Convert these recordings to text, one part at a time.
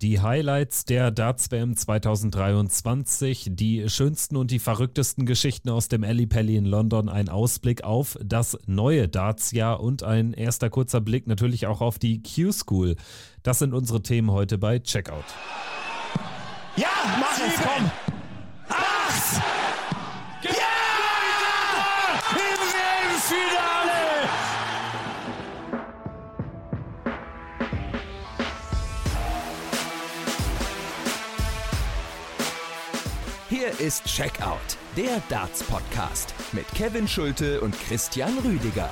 Die Highlights der Darts WM 2023, die schönsten und die verrücktesten Geschichten aus dem Alley Pally in London, ein Ausblick auf das neue Darts-Jahr und ein erster kurzer Blick natürlich auch auf die Q-School. Das sind unsere Themen heute bei Checkout. Ja, mach es, komm! Ist Checkout, der Darts-Podcast mit Kevin Schulte und Christian Rüdiger.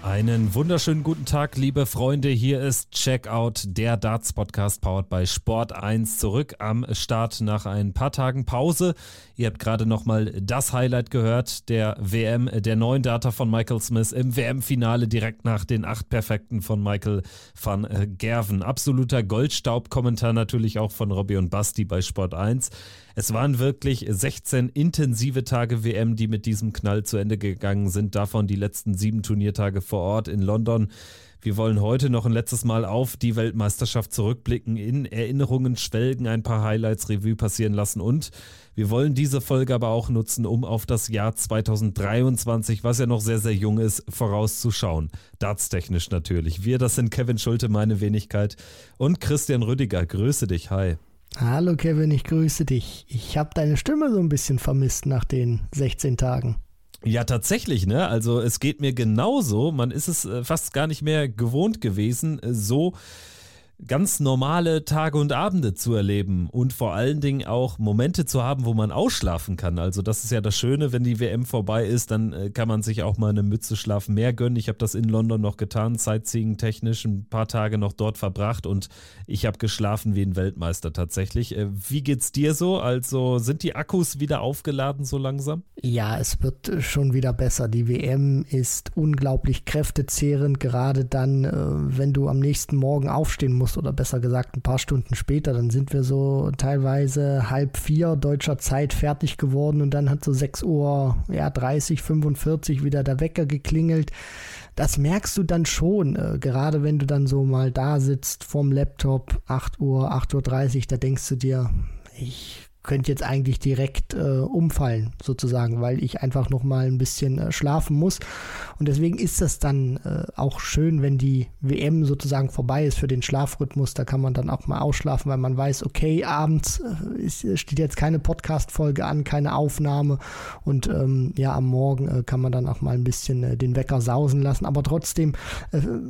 Einen wunderschönen guten Tag, liebe Freunde. Hier ist Checkout, der Darts Podcast powered bei Sport 1 zurück am Start nach ein paar Tagen Pause. Ihr habt gerade nochmal das Highlight gehört, der WM, der neuen Data von Michael Smith im WM-Finale direkt nach den acht Perfekten von Michael van Gerven. Absoluter Goldstaub-Kommentar natürlich auch von Robbie und Basti bei Sport 1. Es waren wirklich 16 intensive Tage WM, die mit diesem Knall zu Ende gegangen sind. Davon die letzten sieben Turniertage vor Ort in London. Wir wollen heute noch ein letztes Mal auf die Weltmeisterschaft zurückblicken, in Erinnerungen schwelgen, ein paar Highlights Revue passieren lassen und wir wollen diese Folge aber auch nutzen, um auf das Jahr 2023, was ja noch sehr, sehr jung ist, vorauszuschauen. Dartstechnisch natürlich. Wir, das sind Kevin Schulte, meine Wenigkeit und Christian Rüdiger. Grüße dich, hi. Hallo Kevin, ich grüße dich. Ich habe deine Stimme so ein bisschen vermisst nach den 16 Tagen. Ja, tatsächlich, ne? Also es geht mir genauso. Man ist es äh, fast gar nicht mehr gewohnt gewesen, äh, so ganz normale Tage und Abende zu erleben und vor allen Dingen auch Momente zu haben, wo man ausschlafen kann. Also das ist ja das Schöne, wenn die WM vorbei ist, dann äh, kann man sich auch mal eine Mütze schlafen mehr gönnen. Ich habe das in London noch getan, Sightseeing technisch, ein paar Tage noch dort verbracht und ich habe geschlafen wie ein Weltmeister tatsächlich. Äh, wie geht's dir so? Also sind die Akkus wieder aufgeladen so langsam? Ja, es wird schon wieder besser. Die WM ist unglaublich kräftezehrend, gerade dann, äh, wenn du am nächsten Morgen aufstehen musst muss oder besser gesagt ein paar Stunden später, dann sind wir so teilweise halb vier deutscher Zeit fertig geworden und dann hat so 6 Uhr, ja 30, 45 wieder der Wecker geklingelt. Das merkst du dann schon, äh, gerade wenn du dann so mal da sitzt vorm Laptop, 8 Uhr, 8.30 Uhr, da denkst du dir, ich könnte jetzt eigentlich direkt äh, umfallen, sozusagen, weil ich einfach noch mal ein bisschen äh, schlafen muss. Und deswegen ist das dann äh, auch schön, wenn die WM sozusagen vorbei ist für den Schlafrhythmus. Da kann man dann auch mal ausschlafen, weil man weiß, okay, abends äh, ist, steht jetzt keine Podcast-Folge an, keine Aufnahme. Und ähm, ja, am Morgen äh, kann man dann auch mal ein bisschen äh, den Wecker sausen lassen. Aber trotzdem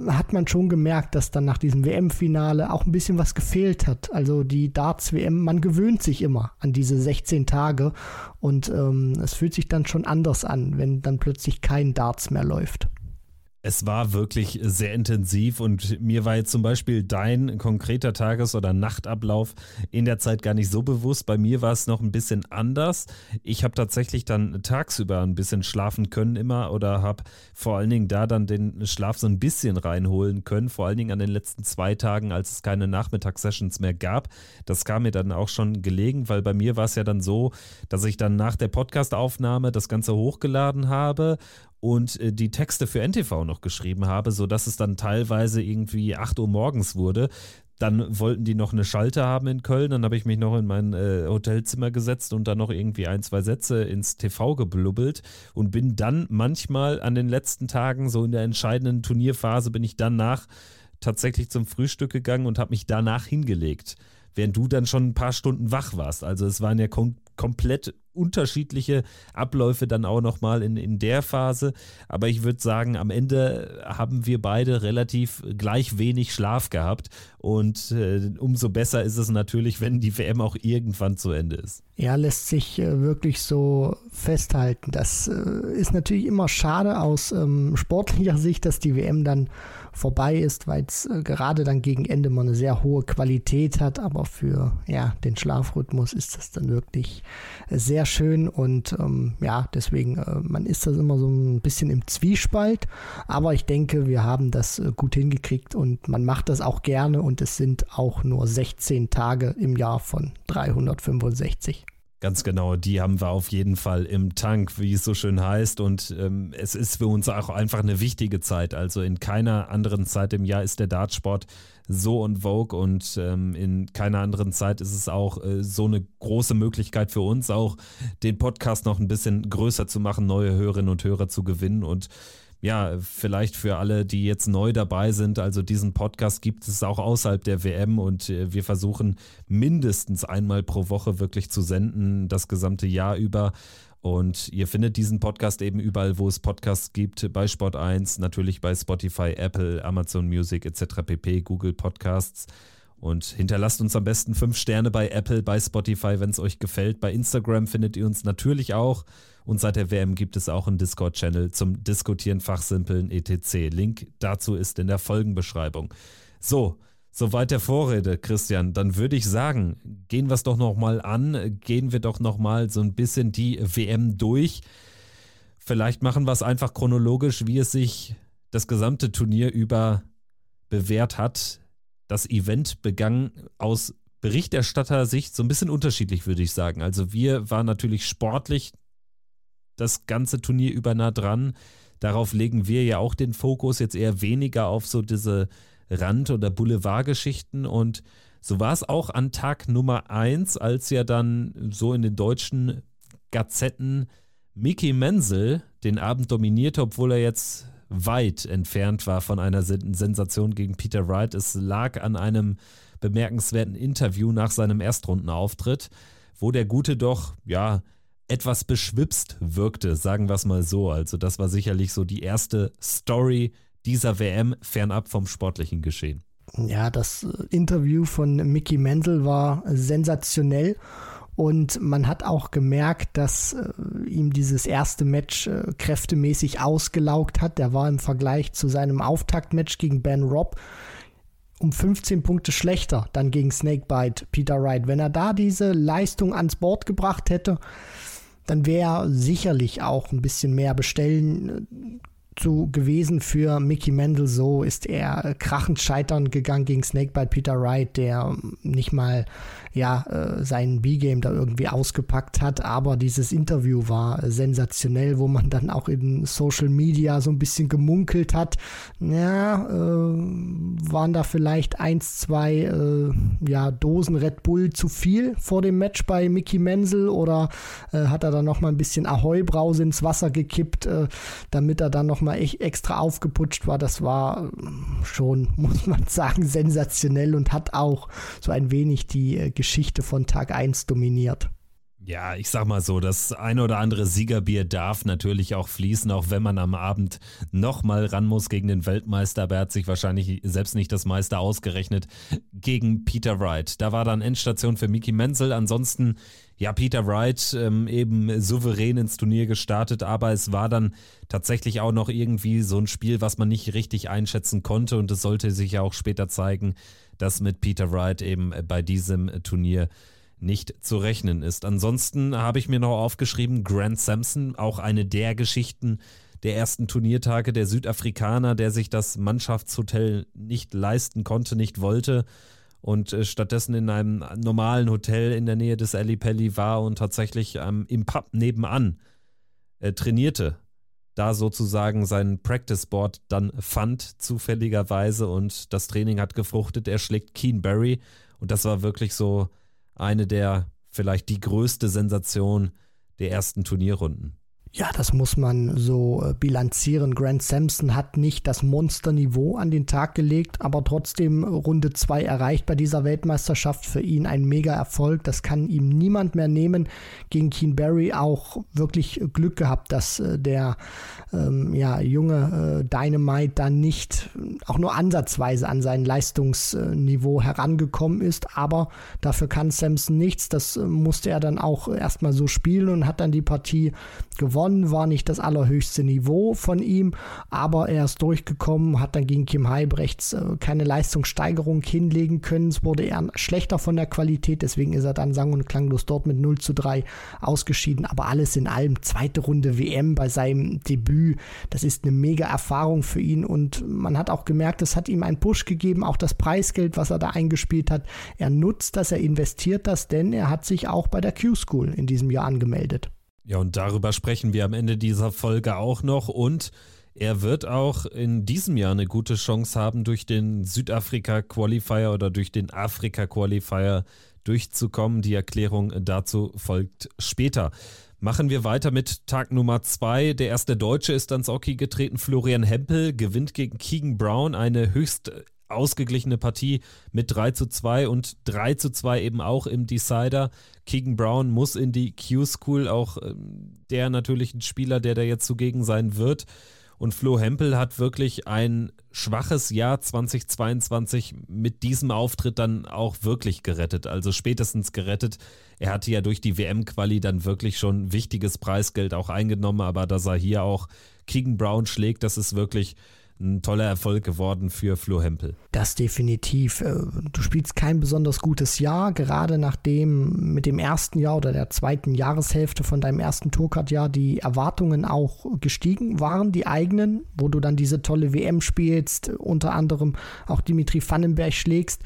hat man schon gemerkt, dass dann nach diesem WM-Finale auch ein bisschen was gefehlt hat. Also die Darts-WM, man gewöhnt sich immer an diese 16 Tage. Und ähm, es fühlt sich dann schon anders an, wenn dann plötzlich kein Darts mehr läuft es war wirklich sehr intensiv und mir war jetzt zum Beispiel dein konkreter Tages- oder Nachtablauf in der Zeit gar nicht so bewusst. Bei mir war es noch ein bisschen anders. Ich habe tatsächlich dann tagsüber ein bisschen schlafen können immer oder habe vor allen Dingen da dann den Schlaf so ein bisschen reinholen können, vor allen Dingen an den letzten zwei Tagen, als es keine Nachmittagssessions mehr gab. Das kam mir dann auch schon gelegen, weil bei mir war es ja dann so, dass ich dann nach der Podcastaufnahme das Ganze hochgeladen habe und äh, die Texte für NTV noch geschrieben habe, sodass es dann teilweise irgendwie 8 Uhr morgens wurde. Dann wollten die noch eine Schalte haben in Köln. Dann habe ich mich noch in mein äh, Hotelzimmer gesetzt und dann noch irgendwie ein, zwei Sätze ins TV geblubbelt und bin dann manchmal an den letzten Tagen, so in der entscheidenden Turnierphase, bin ich danach tatsächlich zum Frühstück gegangen und habe mich danach hingelegt, während du dann schon ein paar Stunden wach warst. Also es waren ja kom komplett unterschiedliche Abläufe dann auch nochmal in, in der Phase. Aber ich würde sagen, am Ende haben wir beide relativ gleich wenig Schlaf gehabt. Und äh, umso besser ist es natürlich, wenn die WM auch irgendwann zu Ende ist. Ja, lässt sich äh, wirklich so festhalten. Das äh, ist natürlich immer schade aus ähm, sportlicher Sicht, dass die WM dann vorbei ist, weil es äh, gerade dann gegen Ende mal eine sehr hohe Qualität hat. Aber für ja, den Schlafrhythmus ist das dann wirklich sehr schön und ähm, ja, deswegen, äh, man ist das immer so ein bisschen im Zwiespalt, aber ich denke, wir haben das äh, gut hingekriegt und man macht das auch gerne und es sind auch nur 16 Tage im Jahr von 365. Ganz genau, die haben wir auf jeden Fall im Tank, wie es so schön heißt. Und ähm, es ist für uns auch einfach eine wichtige Zeit. Also in keiner anderen Zeit im Jahr ist der Dartsport so on vogue und ähm, in keiner anderen Zeit ist es auch äh, so eine große Möglichkeit für uns, auch den Podcast noch ein bisschen größer zu machen, neue Hörerinnen und Hörer zu gewinnen und ja, vielleicht für alle, die jetzt neu dabei sind, also diesen Podcast gibt es auch außerhalb der WM und äh, wir versuchen mindestens einmal pro Woche wirklich zu senden, das gesamte Jahr über. Und ihr findet diesen Podcast eben überall, wo es Podcasts gibt, bei Sport 1, natürlich bei Spotify, Apple, Amazon Music etc. pp, Google Podcasts. Und hinterlasst uns am besten fünf Sterne bei Apple, bei Spotify, wenn es euch gefällt. Bei Instagram findet ihr uns natürlich auch. Und seit der WM gibt es auch einen Discord-Channel zum Diskutieren, Fachsimpeln, etc. Link dazu ist in der Folgenbeschreibung. So, soweit der Vorrede, Christian. Dann würde ich sagen, gehen wir es doch nochmal an. Gehen wir doch nochmal so ein bisschen die WM durch. Vielleicht machen wir es einfach chronologisch, wie es sich das gesamte Turnier über bewährt hat das Event begann aus Berichterstatter-Sicht so ein bisschen unterschiedlich, würde ich sagen. Also wir waren natürlich sportlich das ganze Turnier über nah dran. Darauf legen wir ja auch den Fokus jetzt eher weniger auf so diese Rand- oder Boulevardgeschichten. Und so war es auch an Tag Nummer 1, als ja dann so in den deutschen Gazetten Mickey Menzel den Abend dominierte, obwohl er jetzt weit entfernt war von einer Sensation gegen Peter Wright. Es lag an einem bemerkenswerten Interview nach seinem Erstrundenauftritt, wo der Gute doch, ja, etwas beschwipst wirkte, sagen wir es mal so. Also das war sicherlich so die erste Story dieser WM fernab vom sportlichen Geschehen. Ja, das Interview von Mickey Menzel war sensationell und man hat auch gemerkt, dass äh, ihm dieses erste Match äh, kräftemäßig ausgelaugt hat. Der war im Vergleich zu seinem Auftaktmatch gegen Ben Robb um 15 Punkte schlechter dann gegen Snakebite Peter Wright. Wenn er da diese Leistung ans Board gebracht hätte, dann wäre er sicherlich auch ein bisschen mehr bestellen äh, zu gewesen für Mickey Mendel. So ist er krachend scheitern gegangen gegen Snakebite Peter Wright, der nicht mal ja, äh, sein B-Game da irgendwie ausgepackt hat. Aber dieses Interview war sensationell, wo man dann auch in Social Media so ein bisschen gemunkelt hat. Ja, äh, waren da vielleicht eins, zwei äh, ja, Dosen Red Bull zu viel vor dem Match bei Mickey Menzel oder äh, hat er dann nochmal ein bisschen Ahoi-Brause ins Wasser gekippt, äh, damit er dann nochmal echt extra aufgeputscht war. Das war äh, schon, muss man sagen, sensationell und hat auch so ein wenig die äh, Geschichte von Tag 1 dominiert. Ja, ich sag mal so, das ein oder andere Siegerbier darf natürlich auch fließen, auch wenn man am Abend nochmal ran muss gegen den Weltmeister, aber er hat sich wahrscheinlich selbst nicht das Meister ausgerechnet gegen Peter Wright. Da war dann Endstation für Mickey Menzel. Ansonsten, ja, Peter Wright ähm, eben souverän ins Turnier gestartet, aber es war dann tatsächlich auch noch irgendwie so ein Spiel, was man nicht richtig einschätzen konnte und es sollte sich ja auch später zeigen, dass mit Peter Wright eben bei diesem Turnier nicht zu rechnen ist. Ansonsten habe ich mir noch aufgeschrieben, Grant Sampson, auch eine der Geschichten der ersten Turniertage, der Südafrikaner, der sich das Mannschaftshotel nicht leisten konnte, nicht wollte und äh, stattdessen in einem normalen Hotel in der Nähe des Ali Pelli war und tatsächlich ähm, im Pub nebenan äh, trainierte. Da sozusagen sein Practice Board dann fand, zufälligerweise, und das Training hat gefruchtet. Er schlägt Keen Berry und das war wirklich so eine der vielleicht die größte Sensation der ersten Turnierrunden. Ja, das muss man so äh, bilanzieren. Grant Sampson hat nicht das Monsterniveau an den Tag gelegt, aber trotzdem Runde 2 erreicht bei dieser Weltmeisterschaft. Für ihn ein Mega-Erfolg. Das kann ihm niemand mehr nehmen. Gegen Keen Barry auch wirklich Glück gehabt, dass äh, der ähm, ja, junge äh, Dynamite dann nicht auch nur ansatzweise an sein Leistungsniveau herangekommen ist. Aber dafür kann Sampson nichts. Das musste er dann auch erstmal so spielen und hat dann die Partie gewonnen gewonnen, war nicht das allerhöchste Niveau von ihm, aber er ist durchgekommen, hat dann gegen Kim Heibrechts äh, keine Leistungssteigerung hinlegen können. Es wurde eher schlechter von der Qualität, deswegen ist er dann sang- und klanglos dort mit 0 zu 3 ausgeschieden. Aber alles in allem, zweite Runde WM bei seinem Debüt, das ist eine mega Erfahrung für ihn und man hat auch gemerkt, es hat ihm einen Push gegeben, auch das Preisgeld, was er da eingespielt hat. Er nutzt das, er investiert das, denn er hat sich auch bei der Q-School in diesem Jahr angemeldet. Ja, und darüber sprechen wir am Ende dieser Folge auch noch und er wird auch in diesem Jahr eine gute Chance haben, durch den Südafrika-Qualifier oder durch den Afrika-Qualifier durchzukommen. Die Erklärung dazu folgt später. Machen wir weiter mit Tag Nummer zwei. Der erste Deutsche ist ans Hockey getreten. Florian Hempel gewinnt gegen Keegan Brown eine höchst ausgeglichene Partie mit 3 zu 2 und 3 zu 2 eben auch im Decider. Keegan Brown muss in die Q-School, auch ähm, der natürlich ein Spieler, der da jetzt zugegen sein wird. Und Flo Hempel hat wirklich ein schwaches Jahr 2022 mit diesem Auftritt dann auch wirklich gerettet, also spätestens gerettet. Er hatte ja durch die WM-Quali dann wirklich schon wichtiges Preisgeld auch eingenommen, aber dass er hier auch Keegan Brown schlägt, das ist wirklich ein toller Erfolg geworden für Flo Hempel. Das definitiv. Äh, du spielst kein besonders gutes Jahr, gerade nachdem mit dem ersten Jahr oder der zweiten Jahreshälfte von deinem ersten Tourcard-Jahr die Erwartungen auch gestiegen waren, die eigenen, wo du dann diese tolle WM spielst, unter anderem auch Dimitri Vandenberg schlägst.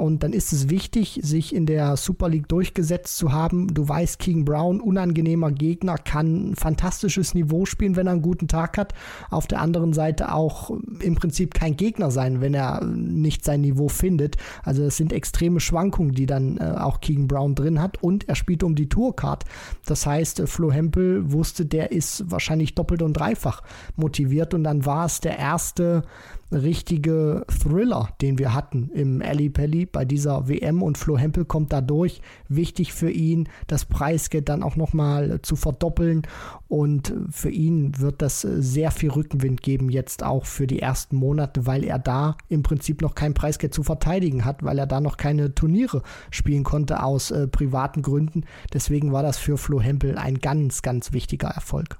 Und dann ist es wichtig, sich in der Super League durchgesetzt zu haben. Du weißt, King Brown, unangenehmer Gegner, kann ein fantastisches Niveau spielen, wenn er einen guten Tag hat. Auf der anderen Seite auch im Prinzip kein Gegner sein, wenn er nicht sein Niveau findet. Also es sind extreme Schwankungen, die dann äh, auch King Brown drin hat. Und er spielt um die Tourcard. Das heißt, Flo Hempel wusste, der ist wahrscheinlich doppelt und dreifach motiviert. Und dann war es der erste richtige Thriller, den wir hatten im Ali Pelli bei dieser WM und Flo Hempel kommt da durch. Wichtig für ihn, das Preisgeld dann auch nochmal zu verdoppeln und für ihn wird das sehr viel Rückenwind geben jetzt auch für die ersten Monate, weil er da im Prinzip noch kein Preisgeld zu verteidigen hat, weil er da noch keine Turniere spielen konnte aus äh, privaten Gründen. Deswegen war das für Flo Hempel ein ganz, ganz wichtiger Erfolg.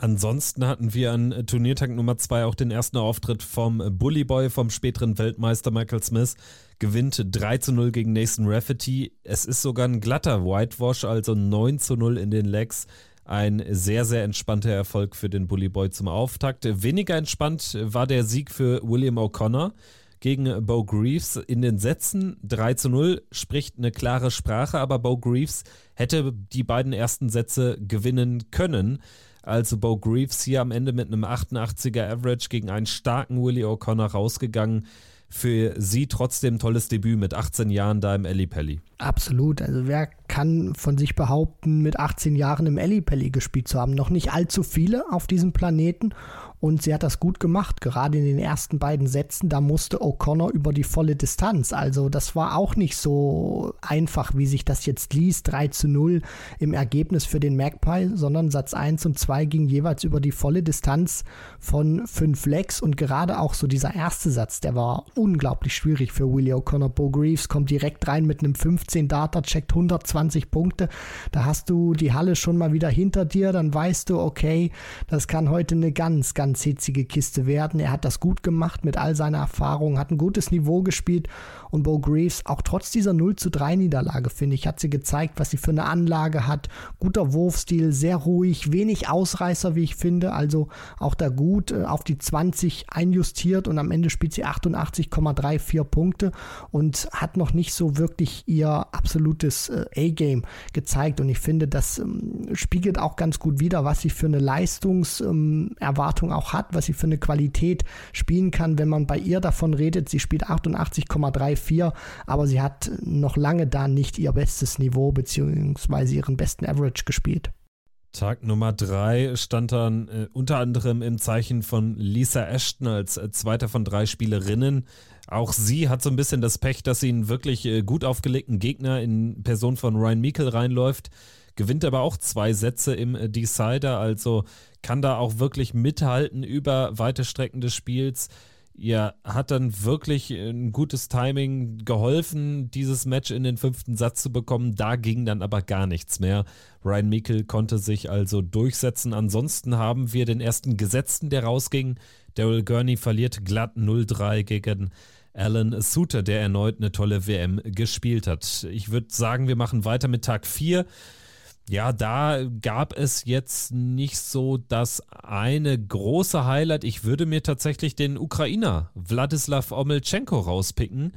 Ansonsten hatten wir an Turniertag Nummer 2 auch den ersten Auftritt vom Bully Boy, vom späteren Weltmeister Michael Smith. Gewinnt 3 zu 0 gegen Nathan Rafferty. Es ist sogar ein glatter Whitewash, also 9 zu 0 in den Legs. Ein sehr, sehr entspannter Erfolg für den Bully Boy zum Auftakt. Weniger entspannt war der Sieg für William O'Connor gegen Bo Greaves in den Sätzen. 3 zu 0 spricht eine klare Sprache, aber Bo Greaves hätte die beiden ersten Sätze gewinnen können. Also Bo Greaves hier am Ende mit einem 88er Average gegen einen starken Willie O'Connor rausgegangen. Für sie trotzdem tolles Debüt mit 18 Jahren da im Ellipelli. Absolut. Also wer kann von sich behaupten, mit 18 Jahren im Ellipelli gespielt zu haben? Noch nicht allzu viele auf diesem Planeten. Und sie hat das gut gemacht, gerade in den ersten beiden Sätzen. Da musste O'Connor über die volle Distanz. Also das war auch nicht so einfach, wie sich das jetzt liest. 3 zu 0 im Ergebnis für den Magpie, sondern Satz 1 und 2 ging jeweils über die volle Distanz von 5 Legs. Und gerade auch so dieser erste Satz, der war unglaublich schwierig für Willie O'Connor. Bo Greaves kommt direkt rein mit einem 15 Data, checkt 120 Punkte. Da hast du die Halle schon mal wieder hinter dir. Dann weißt du, okay, das kann heute eine ganz, ganz ganz hitzige Kiste werden. Er hat das gut gemacht mit all seiner Erfahrung, hat ein gutes Niveau gespielt und Bo Greaves, auch trotz dieser 0 zu 3 Niederlage, finde ich, hat sie gezeigt, was sie für eine Anlage hat. Guter Wurfstil, sehr ruhig, wenig Ausreißer, wie ich finde. Also auch da gut äh, auf die 20 einjustiert und am Ende spielt sie 88,34 Punkte und hat noch nicht so wirklich ihr absolutes äh, A-Game gezeigt. Und ich finde, das ähm, spiegelt auch ganz gut wider, was sie für eine Leistungserwartung ähm, auch hat, was sie für eine Qualität spielen kann, wenn man bei ihr davon redet. Sie spielt 88,34, aber sie hat noch lange da nicht ihr bestes Niveau bzw. ihren besten Average gespielt. Tag Nummer drei stand dann äh, unter anderem im Zeichen von Lisa Ashton als äh, zweiter von drei Spielerinnen. Auch sie hat so ein bisschen das Pech, dass sie einen wirklich äh, gut aufgelegten Gegner in Person von Ryan Meikle reinläuft gewinnt aber auch zwei Sätze im äh, Decider, also kann da auch wirklich mithalten über weite Strecken des Spiels. Ihr hat dann wirklich ein gutes Timing geholfen, dieses Match in den fünften Satz zu bekommen. Da ging dann aber gar nichts mehr. Ryan Meikle konnte sich also durchsetzen. Ansonsten haben wir den ersten Gesetzten, der rausging. Daryl Gurney verliert glatt 0-3 gegen Alan Suter, der erneut eine tolle WM gespielt hat. Ich würde sagen, wir machen weiter mit Tag 4. Ja, da gab es jetzt nicht so das eine große Highlight. Ich würde mir tatsächlich den Ukrainer Wladislav Omelchenko rauspicken,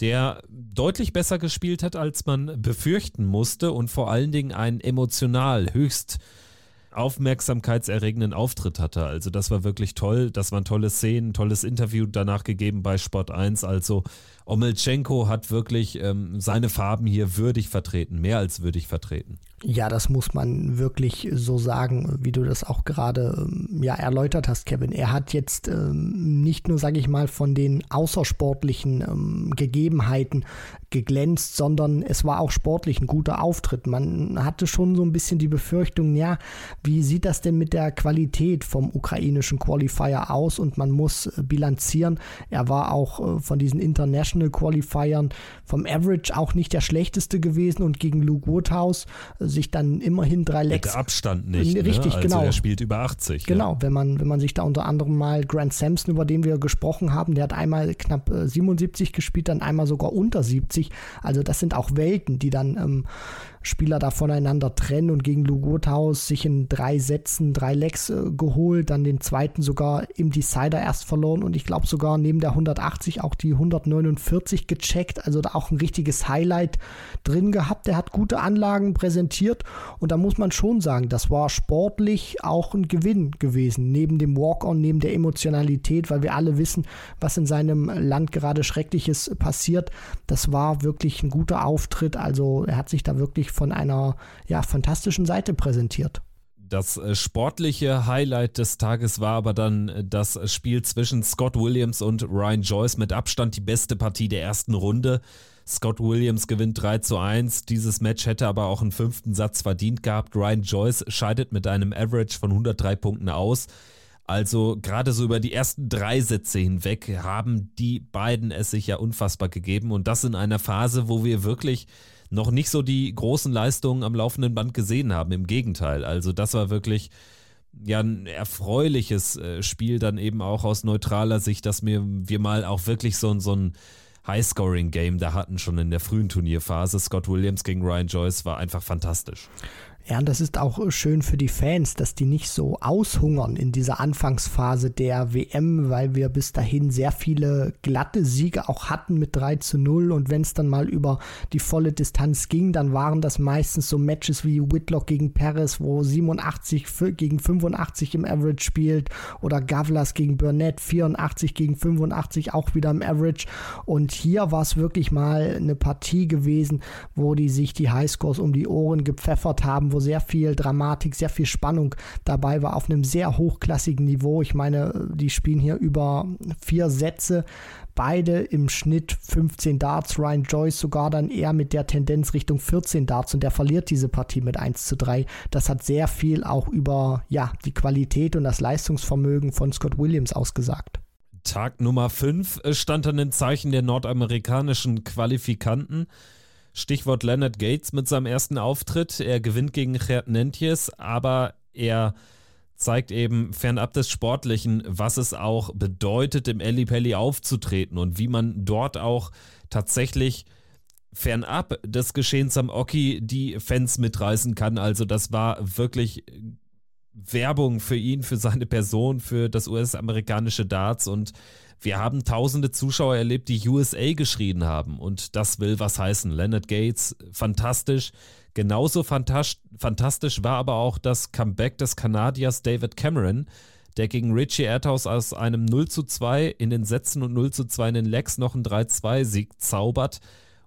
der deutlich besser gespielt hat, als man befürchten musste und vor allen Dingen einen emotional höchst aufmerksamkeitserregenden Auftritt hatte. Also das war wirklich toll. Das waren tolle Szenen, tolles Interview danach gegeben bei Sport 1. Also Omelchenko hat wirklich ähm, seine Farben hier würdig vertreten, mehr als würdig vertreten. Ja, das muss man wirklich so sagen, wie du das auch gerade ähm, ja, erläutert hast, Kevin. Er hat jetzt ähm, nicht nur, sage ich mal, von den außersportlichen ähm, Gegebenheiten geglänzt, sondern es war auch sportlich ein guter Auftritt. Man hatte schon so ein bisschen die Befürchtung, ja, wie sieht das denn mit der Qualität vom ukrainischen Qualifier aus? Und man muss äh, bilanzieren. Er war auch äh, von diesen International Qualifiern vom Average auch nicht der schlechteste gewesen und gegen Luke Woodhouse äh, sich dann immerhin drei Lecks. Der Abstand nicht. Ne? Richtig, ne? also genau. Er spielt über 80. Genau, ja. wenn, man, wenn man sich da unter anderem mal Grant Sampson, über den wir gesprochen haben, der hat einmal knapp äh, 77 gespielt, dann einmal sogar unter 70. Also das sind auch Welten, die dann ähm, Spieler da voneinander trennen und gegen Lugothaus sich in drei Sätzen drei Lecks äh, geholt, dann den zweiten sogar im Decider erst verloren und ich glaube sogar neben der 180 auch die 149 gecheckt, also da auch ein richtiges Highlight drin gehabt. Der hat gute Anlagen präsentiert und da muss man schon sagen, das war sportlich auch ein Gewinn gewesen, neben dem Walk-on, neben der Emotionalität, weil wir alle wissen, was in seinem Land gerade Schreckliches passiert. Das war wirklich ein guter Auftritt, also er hat sich da wirklich von einer ja, fantastischen Seite präsentiert. Das äh, sportliche Highlight des Tages war aber dann äh, das Spiel zwischen Scott Williams und Ryan Joyce. Mit Abstand die beste Partie der ersten Runde. Scott Williams gewinnt 3 zu 1. Dieses Match hätte aber auch einen fünften Satz verdient gehabt. Ryan Joyce scheidet mit einem Average von 103 Punkten aus. Also gerade so über die ersten drei Sätze hinweg haben die beiden es sich ja unfassbar gegeben. Und das in einer Phase, wo wir wirklich noch nicht so die großen Leistungen am laufenden Band gesehen haben. Im Gegenteil. Also das war wirklich ja ein erfreuliches äh, Spiel dann eben auch aus neutraler Sicht, dass wir, wir mal auch wirklich so, so ein High-Scoring-Game da hatten schon in der frühen Turnierphase. Scott Williams gegen Ryan Joyce war einfach fantastisch. Ja, und das ist auch schön für die Fans, dass die nicht so aushungern in dieser Anfangsphase der WM, weil wir bis dahin sehr viele glatte Siege auch hatten mit 3 zu 0. Und wenn es dann mal über die volle Distanz ging, dann waren das meistens so Matches wie Whitlock gegen Perez, wo 87 gegen 85 im Average spielt oder Gavlas gegen Burnett 84 gegen 85 auch wieder im Average. Und hier war es wirklich mal eine Partie gewesen, wo die sich die Highscores um die Ohren gepfeffert haben, wo sehr viel Dramatik, sehr viel Spannung dabei war auf einem sehr hochklassigen Niveau. Ich meine, die spielen hier über vier Sätze. Beide im Schnitt 15 Darts, Ryan Joyce sogar dann eher mit der Tendenz Richtung 14 Darts und der verliert diese Partie mit 1 zu 3. Das hat sehr viel auch über ja, die Qualität und das Leistungsvermögen von Scott Williams ausgesagt. Tag Nummer 5 stand an den Zeichen der nordamerikanischen Qualifikanten. Stichwort Leonard Gates mit seinem ersten Auftritt. Er gewinnt gegen Gerd Nentjes, aber er zeigt eben fernab des Sportlichen, was es auch bedeutet, im Eli Pelli aufzutreten und wie man dort auch tatsächlich fernab des Geschehens am Oki die Fans mitreißen kann. Also das war wirklich Werbung für ihn, für seine Person, für das US-amerikanische Darts und wir haben tausende Zuschauer erlebt, die USA geschrien haben und das will was heißen. Leonard Gates, fantastisch. Genauso fantastisch war aber auch das Comeback des Kanadiers David Cameron, der gegen Richie Erdhaus aus einem 0 zu 2 in den Sätzen und 0 zu 2 in den Legs noch einen 3-2-Sieg zaubert.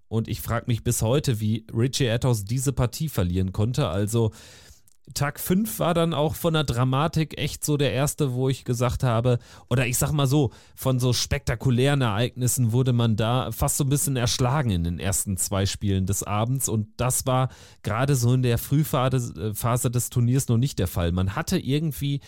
Und ich frage mich bis heute, wie Richie Erdhaus diese Partie verlieren konnte. Also Tag 5 war dann auch von der Dramatik echt so der erste, wo ich gesagt habe, oder ich sag mal so, von so spektakulären Ereignissen wurde man da fast so ein bisschen erschlagen in den ersten zwei Spielen des Abends und das war gerade so in der Frühphase äh, des Turniers noch nicht der Fall. Man hatte irgendwie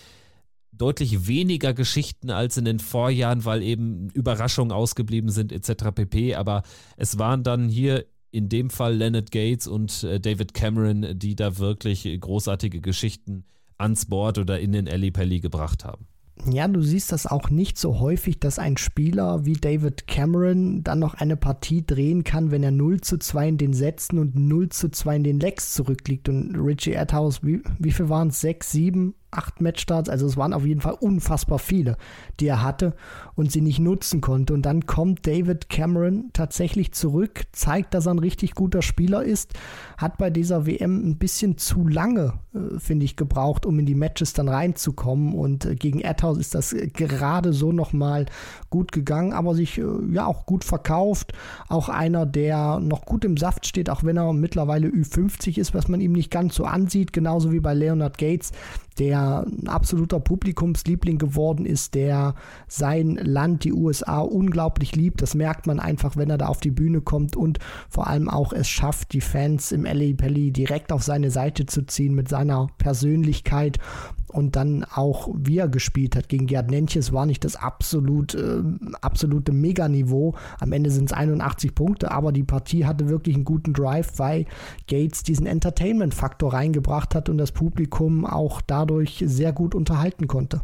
deutlich weniger Geschichten als in den Vorjahren, weil eben Überraschungen ausgeblieben sind etc. pp. Aber es waren dann hier in dem Fall Leonard Gates und äh, David Cameron, die da wirklich großartige Geschichten ans Board oder in den Alley Pally gebracht haben. Ja, du siehst das auch nicht so häufig, dass ein Spieler wie David Cameron dann noch eine Partie drehen kann, wenn er 0 zu 2 in den Sätzen und 0 zu 2 in den Lecks zurückliegt. Und Richie Adhouse, wie, wie viel waren es? 6, 7, acht Matchstarts, also es waren auf jeden Fall unfassbar viele, die er hatte und sie nicht nutzen konnte. Und dann kommt David Cameron tatsächlich zurück, zeigt, dass er ein richtig guter Spieler ist, hat bei dieser WM ein bisschen zu lange, finde ich, gebraucht, um in die Matches dann reinzukommen. Und äh, gegen Adhouse ist das gerade so nochmal gut gegangen, aber sich äh, ja auch gut verkauft. Auch einer, der noch gut im Saft steht, auch wenn er mittlerweile Ü50 ist, was man ihm nicht ganz so ansieht, genauso wie bei Leonard Gates der ein absoluter Publikumsliebling geworden ist, der sein Land, die USA, unglaublich liebt. Das merkt man einfach, wenn er da auf die Bühne kommt und vor allem auch es schafft, die Fans im LA Pelli direkt auf seine Seite zu ziehen mit seiner Persönlichkeit und dann auch, wie er gespielt hat gegen Gerd Nentjes, war nicht das absolut, äh, absolute Meganiveau. Am Ende sind es 81 Punkte, aber die Partie hatte wirklich einen guten Drive, weil Gates diesen Entertainment-Faktor reingebracht hat und das Publikum auch dadurch sehr gut unterhalten konnte.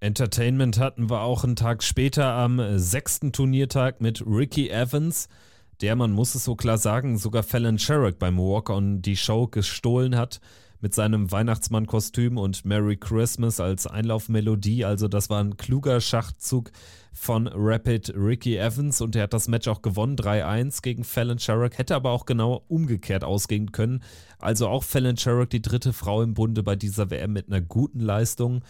Entertainment hatten wir auch einen Tag später am sechsten Turniertag mit Ricky Evans, der, man muss es so klar sagen, sogar Fallon Sherrock beim Walk on die Show gestohlen hat mit seinem Weihnachtsmann-Kostüm und Merry Christmas als Einlaufmelodie. Also das war ein kluger Schachzug von Rapid Ricky Evans und er hat das Match auch gewonnen, 3-1 gegen Fallon Sherrock, hätte aber auch genau umgekehrt ausgehen können. Also auch Fallon Sherrock, die dritte Frau im Bunde bei dieser WM mit einer guten Leistung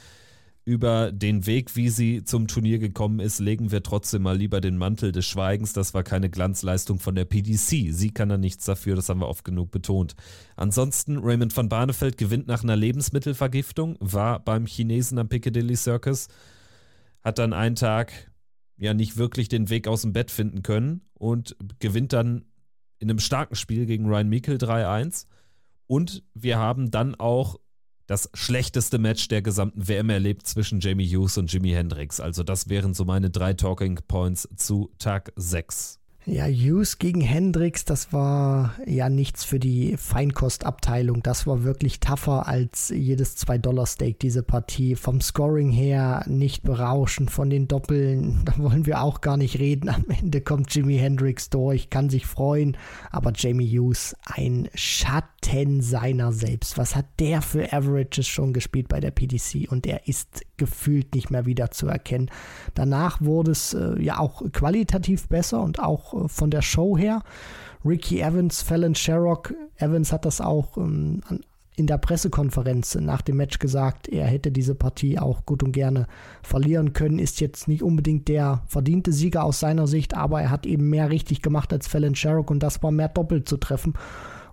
über den Weg, wie sie zum Turnier gekommen ist, legen wir trotzdem mal lieber den Mantel des Schweigens. Das war keine Glanzleistung von der PDC. Sie kann da nichts dafür, das haben wir oft genug betont. Ansonsten, Raymond van Barneveld gewinnt nach einer Lebensmittelvergiftung, war beim Chinesen am Piccadilly Circus, hat dann einen Tag ja nicht wirklich den Weg aus dem Bett finden können und gewinnt dann in einem starken Spiel gegen Ryan Meikle 3-1. Und wir haben dann auch das schlechteste Match der gesamten WM erlebt zwischen Jamie Hughes und Jimi Hendrix. Also das wären so meine drei Talking Points zu Tag 6. Ja, Hughes gegen Hendricks, das war ja nichts für die Feinkostabteilung. Das war wirklich tougher als jedes 2-Dollar-Steak, diese Partie. Vom Scoring her nicht berauschend, von den Doppeln, da wollen wir auch gar nicht reden. Am Ende kommt Jimi Hendrix durch, kann sich freuen, aber Jamie Hughes ein Schatten seiner selbst. Was hat der für Averages schon gespielt bei der PDC und er ist gefühlt nicht mehr wieder zu erkennen. Danach wurde es äh, ja auch qualitativ besser und auch äh, von der Show her. Ricky Evans, Fallon Sherrock, Evans hat das auch ähm, in der Pressekonferenz nach dem Match gesagt, er hätte diese Partie auch gut und gerne verlieren können. Ist jetzt nicht unbedingt der verdiente Sieger aus seiner Sicht, aber er hat eben mehr richtig gemacht als Fallon Sherrock und das war mehr doppelt zu treffen.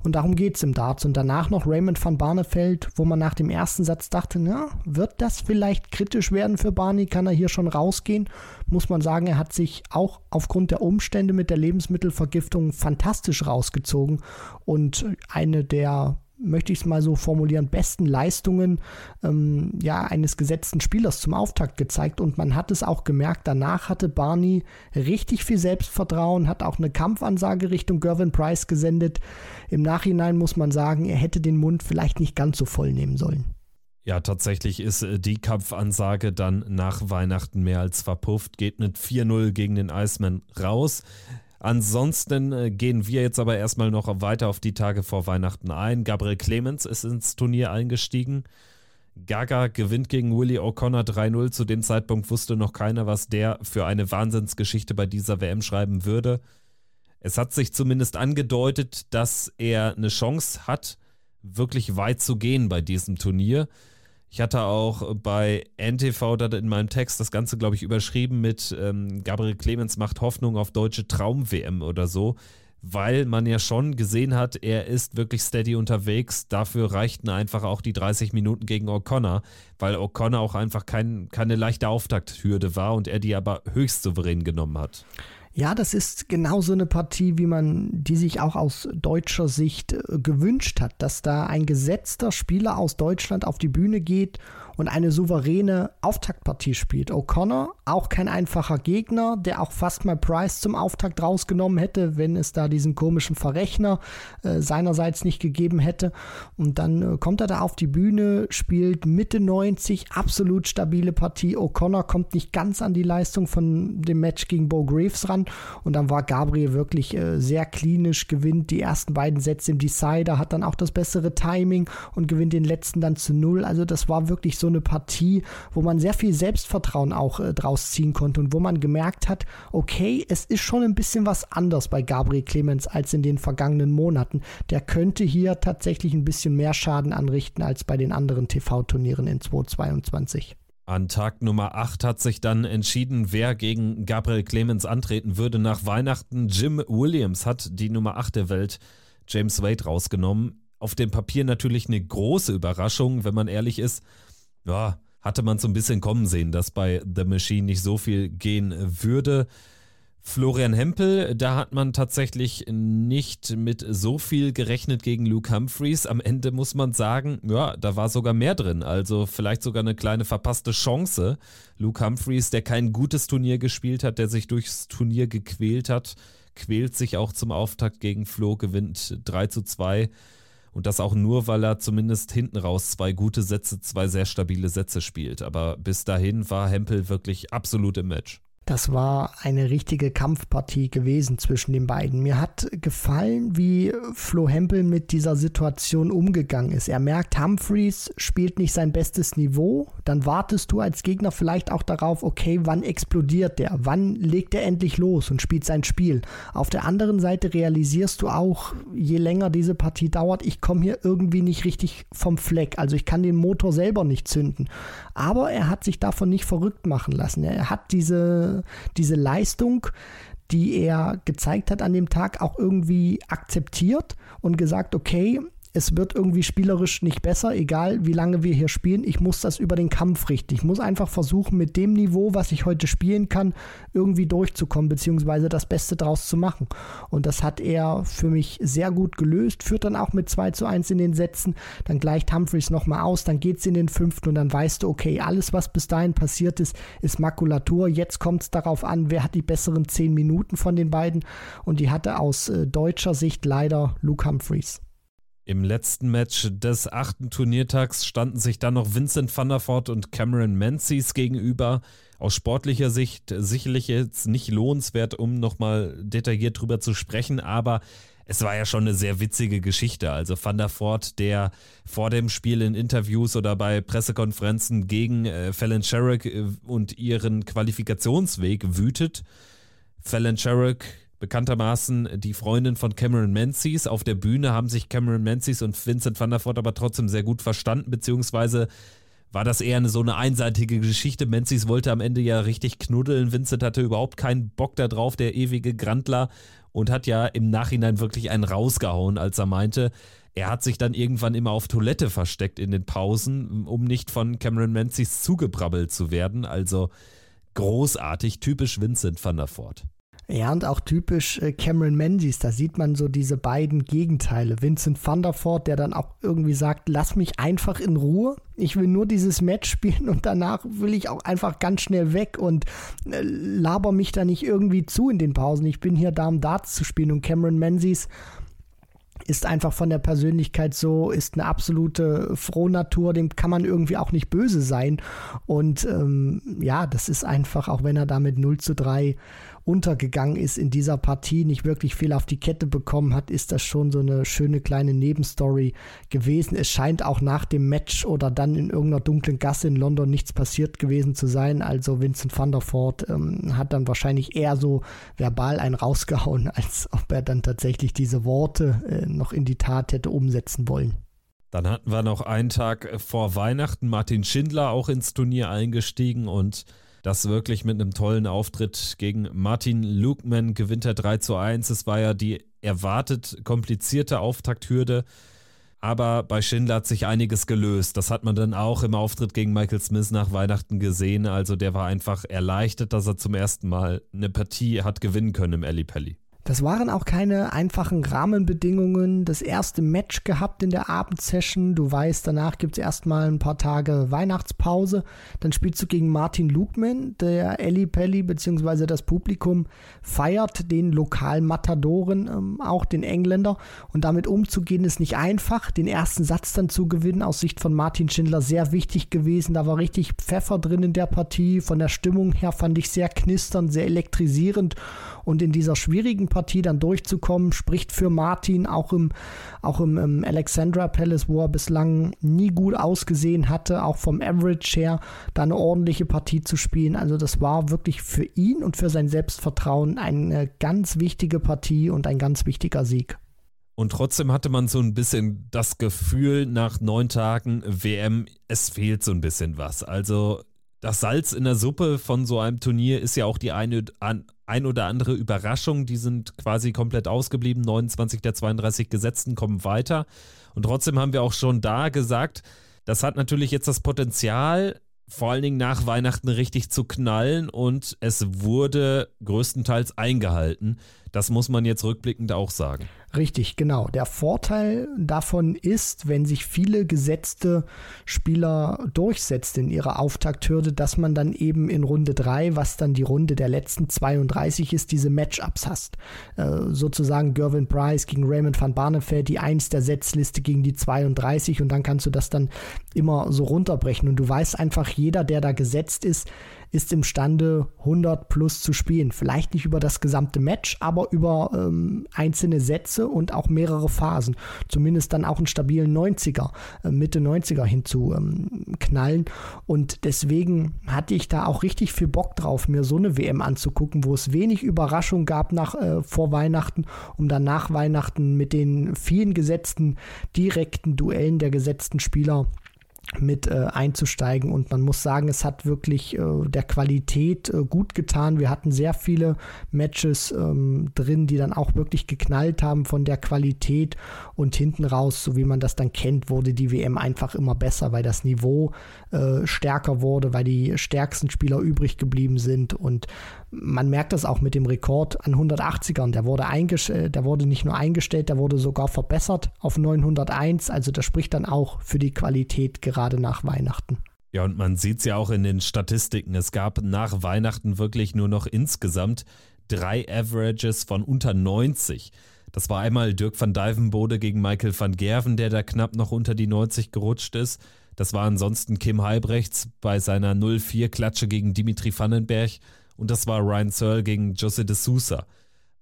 Und darum geht es im Darts. Und danach noch Raymond van Barneveld, wo man nach dem ersten Satz dachte, na, wird das vielleicht kritisch werden für Barney? Kann er hier schon rausgehen? Muss man sagen, er hat sich auch aufgrund der Umstände mit der Lebensmittelvergiftung fantastisch rausgezogen und eine der möchte ich es mal so formulieren, besten Leistungen ähm, ja, eines gesetzten Spielers zum Auftakt gezeigt. Und man hat es auch gemerkt, danach hatte Barney richtig viel Selbstvertrauen, hat auch eine Kampfansage Richtung Gervin Price gesendet. Im Nachhinein muss man sagen, er hätte den Mund vielleicht nicht ganz so voll nehmen sollen. Ja, tatsächlich ist äh, die Kampfansage dann nach Weihnachten mehr als verpufft, geht mit 4-0 gegen den Iceman raus. Ansonsten äh, gehen wir jetzt aber erstmal noch weiter auf die Tage vor Weihnachten ein. Gabriel Clemens ist ins Turnier eingestiegen. Gaga gewinnt gegen Willie O'Connor 3-0. Zu dem Zeitpunkt wusste noch keiner, was der für eine Wahnsinnsgeschichte bei dieser WM schreiben würde. Es hat sich zumindest angedeutet, dass er eine Chance hat, wirklich weit zu gehen bei diesem Turnier. Ich hatte auch bei NTV da in meinem Text das Ganze, glaube ich, überschrieben mit ähm, Gabriel Clemens macht Hoffnung auf deutsche Traum-WM oder so, weil man ja schon gesehen hat, er ist wirklich steady unterwegs. Dafür reichten einfach auch die 30 Minuten gegen O'Connor, weil O'Connor auch einfach kein, keine leichte Auftakthürde war und er die aber höchst souverän genommen hat. Ja, das ist genau so eine Partie, wie man die sich auch aus deutscher Sicht äh, gewünscht hat, dass da ein gesetzter Spieler aus Deutschland auf die Bühne geht und eine souveräne Auftaktpartie spielt. O'Connor, auch kein einfacher Gegner, der auch fast mal Price zum Auftakt rausgenommen hätte, wenn es da diesen komischen Verrechner äh, seinerseits nicht gegeben hätte. Und dann äh, kommt er da auf die Bühne, spielt Mitte 90, absolut stabile Partie. O'Connor kommt nicht ganz an die Leistung von dem Match gegen Bo Graves ran. Und dann war Gabriel wirklich äh, sehr klinisch, gewinnt die ersten beiden Sätze im Decider, hat dann auch das bessere Timing und gewinnt den letzten dann zu null. Also das war wirklich so eine Partie, wo man sehr viel Selbstvertrauen auch äh, draus ziehen konnte und wo man gemerkt hat, okay, es ist schon ein bisschen was anders bei Gabriel Clemens als in den vergangenen Monaten. Der könnte hier tatsächlich ein bisschen mehr Schaden anrichten als bei den anderen TV-Turnieren in 2022. An Tag Nummer 8 hat sich dann entschieden, wer gegen Gabriel Clemens antreten würde. Nach Weihnachten Jim Williams hat die Nummer 8 der Welt, James Wade, rausgenommen. Auf dem Papier natürlich eine große Überraschung, wenn man ehrlich ist ja, hatte man so ein bisschen kommen sehen, dass bei The Machine nicht so viel gehen würde. Florian Hempel, da hat man tatsächlich nicht mit so viel gerechnet gegen Luke Humphreys. Am Ende muss man sagen, ja, da war sogar mehr drin. Also vielleicht sogar eine kleine verpasste Chance. Luke Humphreys, der kein gutes Turnier gespielt hat, der sich durchs Turnier gequält hat, quält sich auch zum Auftakt gegen Flo, gewinnt 3 zu 2. Und das auch nur, weil er zumindest hinten raus zwei gute Sätze, zwei sehr stabile Sätze spielt. Aber bis dahin war Hempel wirklich absolut im Match. Das war eine richtige Kampfpartie gewesen zwischen den beiden. Mir hat gefallen, wie Flo Hempel mit dieser Situation umgegangen ist. Er merkt, Humphreys spielt nicht sein bestes Niveau. Dann wartest du als Gegner vielleicht auch darauf, okay, wann explodiert der? Wann legt er endlich los und spielt sein Spiel? Auf der anderen Seite realisierst du auch, je länger diese Partie dauert, ich komme hier irgendwie nicht richtig vom Fleck. Also ich kann den Motor selber nicht zünden. Aber er hat sich davon nicht verrückt machen lassen. Er hat diese, diese Leistung, die er gezeigt hat an dem Tag, auch irgendwie akzeptiert und gesagt, okay, es wird irgendwie spielerisch nicht besser, egal wie lange wir hier spielen. Ich muss das über den Kampf richten. Ich muss einfach versuchen, mit dem Niveau, was ich heute spielen kann, irgendwie durchzukommen, beziehungsweise das Beste draus zu machen. Und das hat er für mich sehr gut gelöst, führt dann auch mit 2 zu 1 in den Sätzen. Dann gleicht Humphreys nochmal aus, dann geht es in den fünften und dann weißt du, okay, alles, was bis dahin passiert ist, ist Makulatur. Jetzt kommt es darauf an, wer hat die besseren 10 Minuten von den beiden. Und die hatte aus äh, deutscher Sicht leider Luke Humphreys. Im letzten Match des achten Turniertags standen sich dann noch Vincent van der Voort und Cameron Menzies gegenüber. Aus sportlicher Sicht sicherlich jetzt nicht lohnenswert, um nochmal detailliert drüber zu sprechen, aber es war ja schon eine sehr witzige Geschichte. Also Van der Voort, der vor dem Spiel in Interviews oder bei Pressekonferenzen gegen äh, Fallon Sherrick äh, und ihren Qualifikationsweg wütet. Fallon Sherrick bekanntermaßen die Freundin von Cameron Menzies. Auf der Bühne haben sich Cameron Menzies und Vincent van der Voort aber trotzdem sehr gut verstanden, beziehungsweise war das eher eine, so eine einseitige Geschichte. Menzies wollte am Ende ja richtig knuddeln. Vincent hatte überhaupt keinen Bock darauf, der ewige Grandler, und hat ja im Nachhinein wirklich einen rausgehauen, als er meinte, er hat sich dann irgendwann immer auf Toilette versteckt in den Pausen, um nicht von Cameron Menzies zugebrabbelt zu werden. Also großartig, typisch Vincent van der Voort. Ja, und auch typisch äh, Cameron Menzies, da sieht man so diese beiden Gegenteile. Vincent van der Voort, der dann auch irgendwie sagt, lass mich einfach in Ruhe. Ich will nur dieses Match spielen und danach will ich auch einfach ganz schnell weg und äh, laber mich da nicht irgendwie zu in den Pausen. Ich bin hier da, um Darts zu spielen. Und Cameron Menzies, ist einfach von der Persönlichkeit so, ist eine absolute Frohnatur, dem kann man irgendwie auch nicht böse sein. Und ähm, ja, das ist einfach, auch wenn er damit 0 zu 3 untergegangen ist in dieser Partie, nicht wirklich viel auf die Kette bekommen hat, ist das schon so eine schöne kleine Nebenstory gewesen. Es scheint auch nach dem Match oder dann in irgendeiner dunklen Gasse in London nichts passiert gewesen zu sein. Also Vincent van der Voort ähm, hat dann wahrscheinlich eher so verbal einen rausgehauen, als ob er dann tatsächlich diese Worte äh, noch in die Tat hätte umsetzen wollen. Dann hatten wir noch einen Tag vor Weihnachten Martin Schindler auch ins Turnier eingestiegen und das wirklich mit einem tollen Auftritt gegen Martin Lukman gewinnt er 3 zu 1. Es war ja die erwartet komplizierte Auftakthürde. Aber bei Schindler hat sich einiges gelöst. Das hat man dann auch im Auftritt gegen Michael Smith nach Weihnachten gesehen. Also der war einfach erleichtert, dass er zum ersten Mal eine Partie hat gewinnen können im Ali Pelli. Das waren auch keine einfachen Rahmenbedingungen. Das erste Match gehabt in der Abendsession. Du weißt, danach gibt es erstmal ein paar Tage Weihnachtspause. Dann spielst du gegen Martin Lugman. Der Ellie Pelli bzw. das Publikum feiert den Lokalmatadoren, ähm, auch den Engländer. Und damit umzugehen ist nicht einfach. Den ersten Satz dann zu gewinnen, aus Sicht von Martin Schindler, sehr wichtig gewesen. Da war richtig Pfeffer drin in der Partie. Von der Stimmung her fand ich sehr knisternd, sehr elektrisierend. Und in dieser schwierigen Partie dann durchzukommen, spricht für Martin auch im, auch im, im Alexandra Palace, wo er bislang nie gut ausgesehen hatte, auch vom Average her, da eine ordentliche Partie zu spielen. Also das war wirklich für ihn und für sein Selbstvertrauen eine ganz wichtige Partie und ein ganz wichtiger Sieg. Und trotzdem hatte man so ein bisschen das Gefühl nach neun Tagen WM, es fehlt so ein bisschen was. Also das Salz in der Suppe von so einem Turnier ist ja auch die eine, ein oder andere Überraschung. Die sind quasi komplett ausgeblieben. 29 der 32 Gesetzten kommen weiter. Und trotzdem haben wir auch schon da gesagt, das hat natürlich jetzt das Potenzial, vor allen Dingen nach Weihnachten richtig zu knallen und es wurde größtenteils eingehalten. Das muss man jetzt rückblickend auch sagen. Richtig, genau. Der Vorteil davon ist, wenn sich viele gesetzte Spieler durchsetzen in ihrer Auftakthürde, dass man dann eben in Runde 3, was dann die Runde der letzten 32 ist, diese Matchups hast. Äh, sozusagen Gervin Price gegen Raymond van Barneveld, die 1 der Setzliste gegen die 32 und dann kannst du das dann immer so runterbrechen und du weißt einfach, jeder, der da gesetzt ist, ist imstande, 100 plus zu spielen. Vielleicht nicht über das gesamte Match, aber über ähm, einzelne Sätze und auch mehrere Phasen. Zumindest dann auch einen stabilen 90er, äh, Mitte 90er hinzuknallen. Ähm, und deswegen hatte ich da auch richtig viel Bock drauf, mir so eine WM anzugucken, wo es wenig Überraschung gab nach, äh, vor Weihnachten, um dann nach Weihnachten mit den vielen gesetzten direkten Duellen der gesetzten Spieler mit äh, einzusteigen und man muss sagen, es hat wirklich äh, der Qualität äh, gut getan. Wir hatten sehr viele Matches ähm, drin, die dann auch wirklich geknallt haben von der Qualität und hinten raus, so wie man das dann kennt, wurde die WM einfach immer besser, weil das Niveau äh, stärker wurde, weil die stärksten Spieler übrig geblieben sind und man merkt das auch mit dem Rekord an 180ern. Der wurde, äh, der wurde nicht nur eingestellt, der wurde sogar verbessert auf 901. Also das spricht dann auch für die Qualität gerade nach Weihnachten. Ja, und man sieht es ja auch in den Statistiken. Es gab nach Weihnachten wirklich nur noch insgesamt drei Averages von unter 90. Das war einmal Dirk van Dijvenbode gegen Michael van Gerven, der da knapp noch unter die 90 gerutscht ist. Das war ansonsten Kim Halbrechts bei seiner 0-4-Klatsche gegen Dimitri Vandenberg und das war Ryan Searle gegen Jose de Sousa.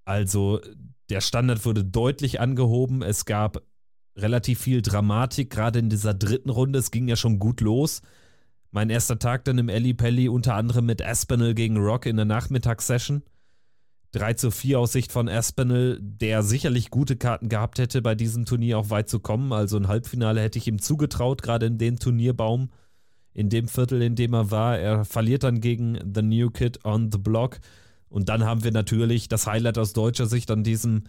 Also der Standard wurde deutlich angehoben. Es gab relativ viel Dramatik, gerade in dieser dritten Runde. Es ging ja schon gut los. Mein erster Tag dann im Ellie Pelli, unter anderem mit Aspinall gegen Rock in der Nachmittagssession. 3 zu 4 aus Sicht von Aspinall, der sicherlich gute Karten gehabt hätte, bei diesem Turnier auch weit zu kommen. Also ein Halbfinale hätte ich ihm zugetraut, gerade in dem Turnierbaum in dem Viertel, in dem er war. Er verliert dann gegen The New Kid on the Block. Und dann haben wir natürlich das Highlight aus deutscher Sicht an diesem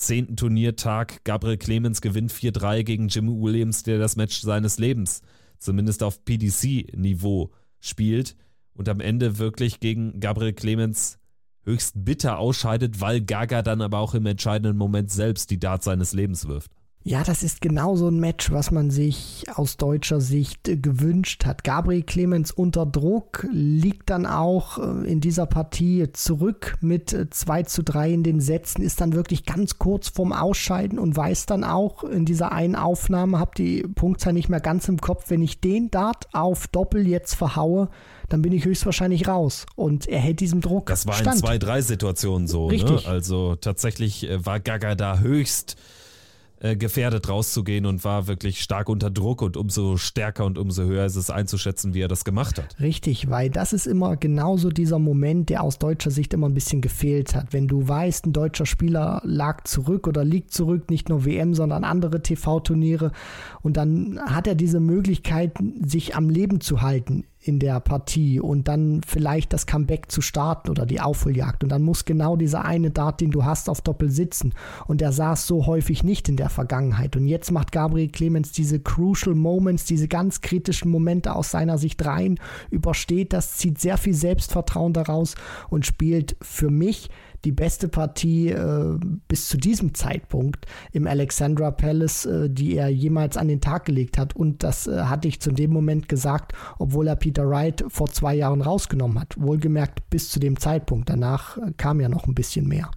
zehnten Turniertag. Gabriel Clemens gewinnt 4-3 gegen Jimmy Williams, der das Match seines Lebens zumindest auf PDC-Niveau spielt und am Ende wirklich gegen Gabriel Clemens höchst bitter ausscheidet, weil Gaga dann aber auch im entscheidenden Moment selbst die Dart seines Lebens wirft. Ja, das ist genau so ein Match, was man sich aus deutscher Sicht äh, gewünscht hat. Gabriel Clemens unter Druck liegt dann auch äh, in dieser Partie zurück mit 2 äh, zu 3 in den Sätzen, ist dann wirklich ganz kurz vorm Ausscheiden und weiß dann auch in dieser einen Aufnahme, hab die Punktzahl nicht mehr ganz im Kopf, wenn ich den Dart auf Doppel jetzt verhaue, dann bin ich höchstwahrscheinlich raus. Und er hält diesem Druck. Das war in 2-3-Situationen so. Ne? Richtig. Ne? Also tatsächlich war Gaga da höchst äh, gefährdet rauszugehen und war wirklich stark unter Druck und umso stärker und umso höher ist es einzuschätzen, wie er das gemacht hat. Richtig, weil das ist immer genauso dieser Moment, der aus deutscher Sicht immer ein bisschen gefehlt hat. Wenn du weißt, ein deutscher Spieler lag zurück oder liegt zurück, nicht nur WM, sondern andere TV-Turniere und dann hat er diese Möglichkeit, sich am Leben zu halten in der Partie und dann vielleicht das Comeback zu starten oder die Aufholjagd. Und dann muss genau dieser eine Dart, den du hast, auf Doppel sitzen. Und der saß so häufig nicht in der Vergangenheit. Und jetzt macht Gabriel Clemens diese crucial Moments, diese ganz kritischen Momente aus seiner Sicht rein, übersteht das, zieht sehr viel Selbstvertrauen daraus und spielt für mich die beste Partie äh, bis zu diesem Zeitpunkt im Alexandra Palace, äh, die er jemals an den Tag gelegt hat. Und das äh, hatte ich zu dem Moment gesagt, obwohl er Peter Wright vor zwei Jahren rausgenommen hat. Wohlgemerkt bis zu dem Zeitpunkt. Danach äh, kam ja noch ein bisschen mehr.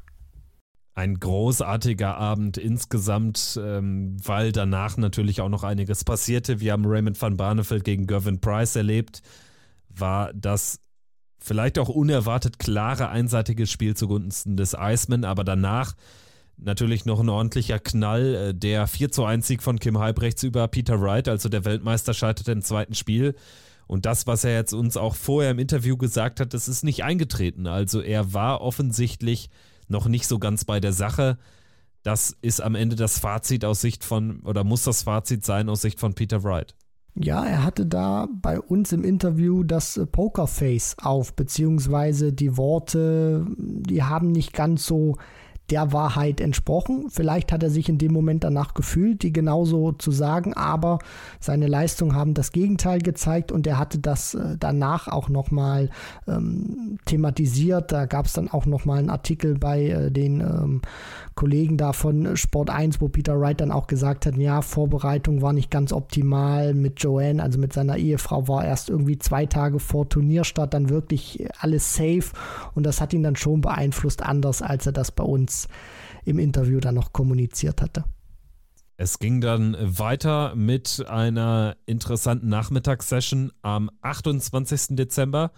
Ein großartiger Abend insgesamt, ähm, weil danach natürlich auch noch einiges passierte. Wir haben Raymond van Barneveld gegen Gervin Price erlebt. War das vielleicht auch unerwartet klare einseitige Spiel zugunsten des Iceman, aber danach natürlich noch ein ordentlicher Knall. Äh, der 4 zu 1 Sieg von Kim Halbrechts über Peter Wright, also der Weltmeister, scheiterte im zweiten Spiel. Und das, was er jetzt uns auch vorher im Interview gesagt hat, das ist nicht eingetreten. Also er war offensichtlich noch nicht so ganz bei der Sache. Das ist am Ende das Fazit aus Sicht von, oder muss das Fazit sein aus Sicht von Peter Wright. Ja, er hatte da bei uns im Interview das äh, Pokerface auf, beziehungsweise die Worte, die haben nicht ganz so der Wahrheit entsprochen. Vielleicht hat er sich in dem Moment danach gefühlt, die genauso zu sagen, aber seine Leistungen haben das Gegenteil gezeigt und er hatte das äh, danach auch nochmal ähm, thematisiert. Da gab es dann auch nochmal einen Artikel bei äh, den ähm, Kollegen da von Sport 1, wo Peter Wright dann auch gesagt hat, ja, Vorbereitung war nicht ganz optimal mit Joanne, also mit seiner Ehefrau war erst irgendwie zwei Tage vor Turnierstart dann wirklich alles safe und das hat ihn dann schon beeinflusst, anders als er das bei uns im Interview dann noch kommuniziert hatte. Es ging dann weiter mit einer interessanten Nachmittagssession am 28. Dezember.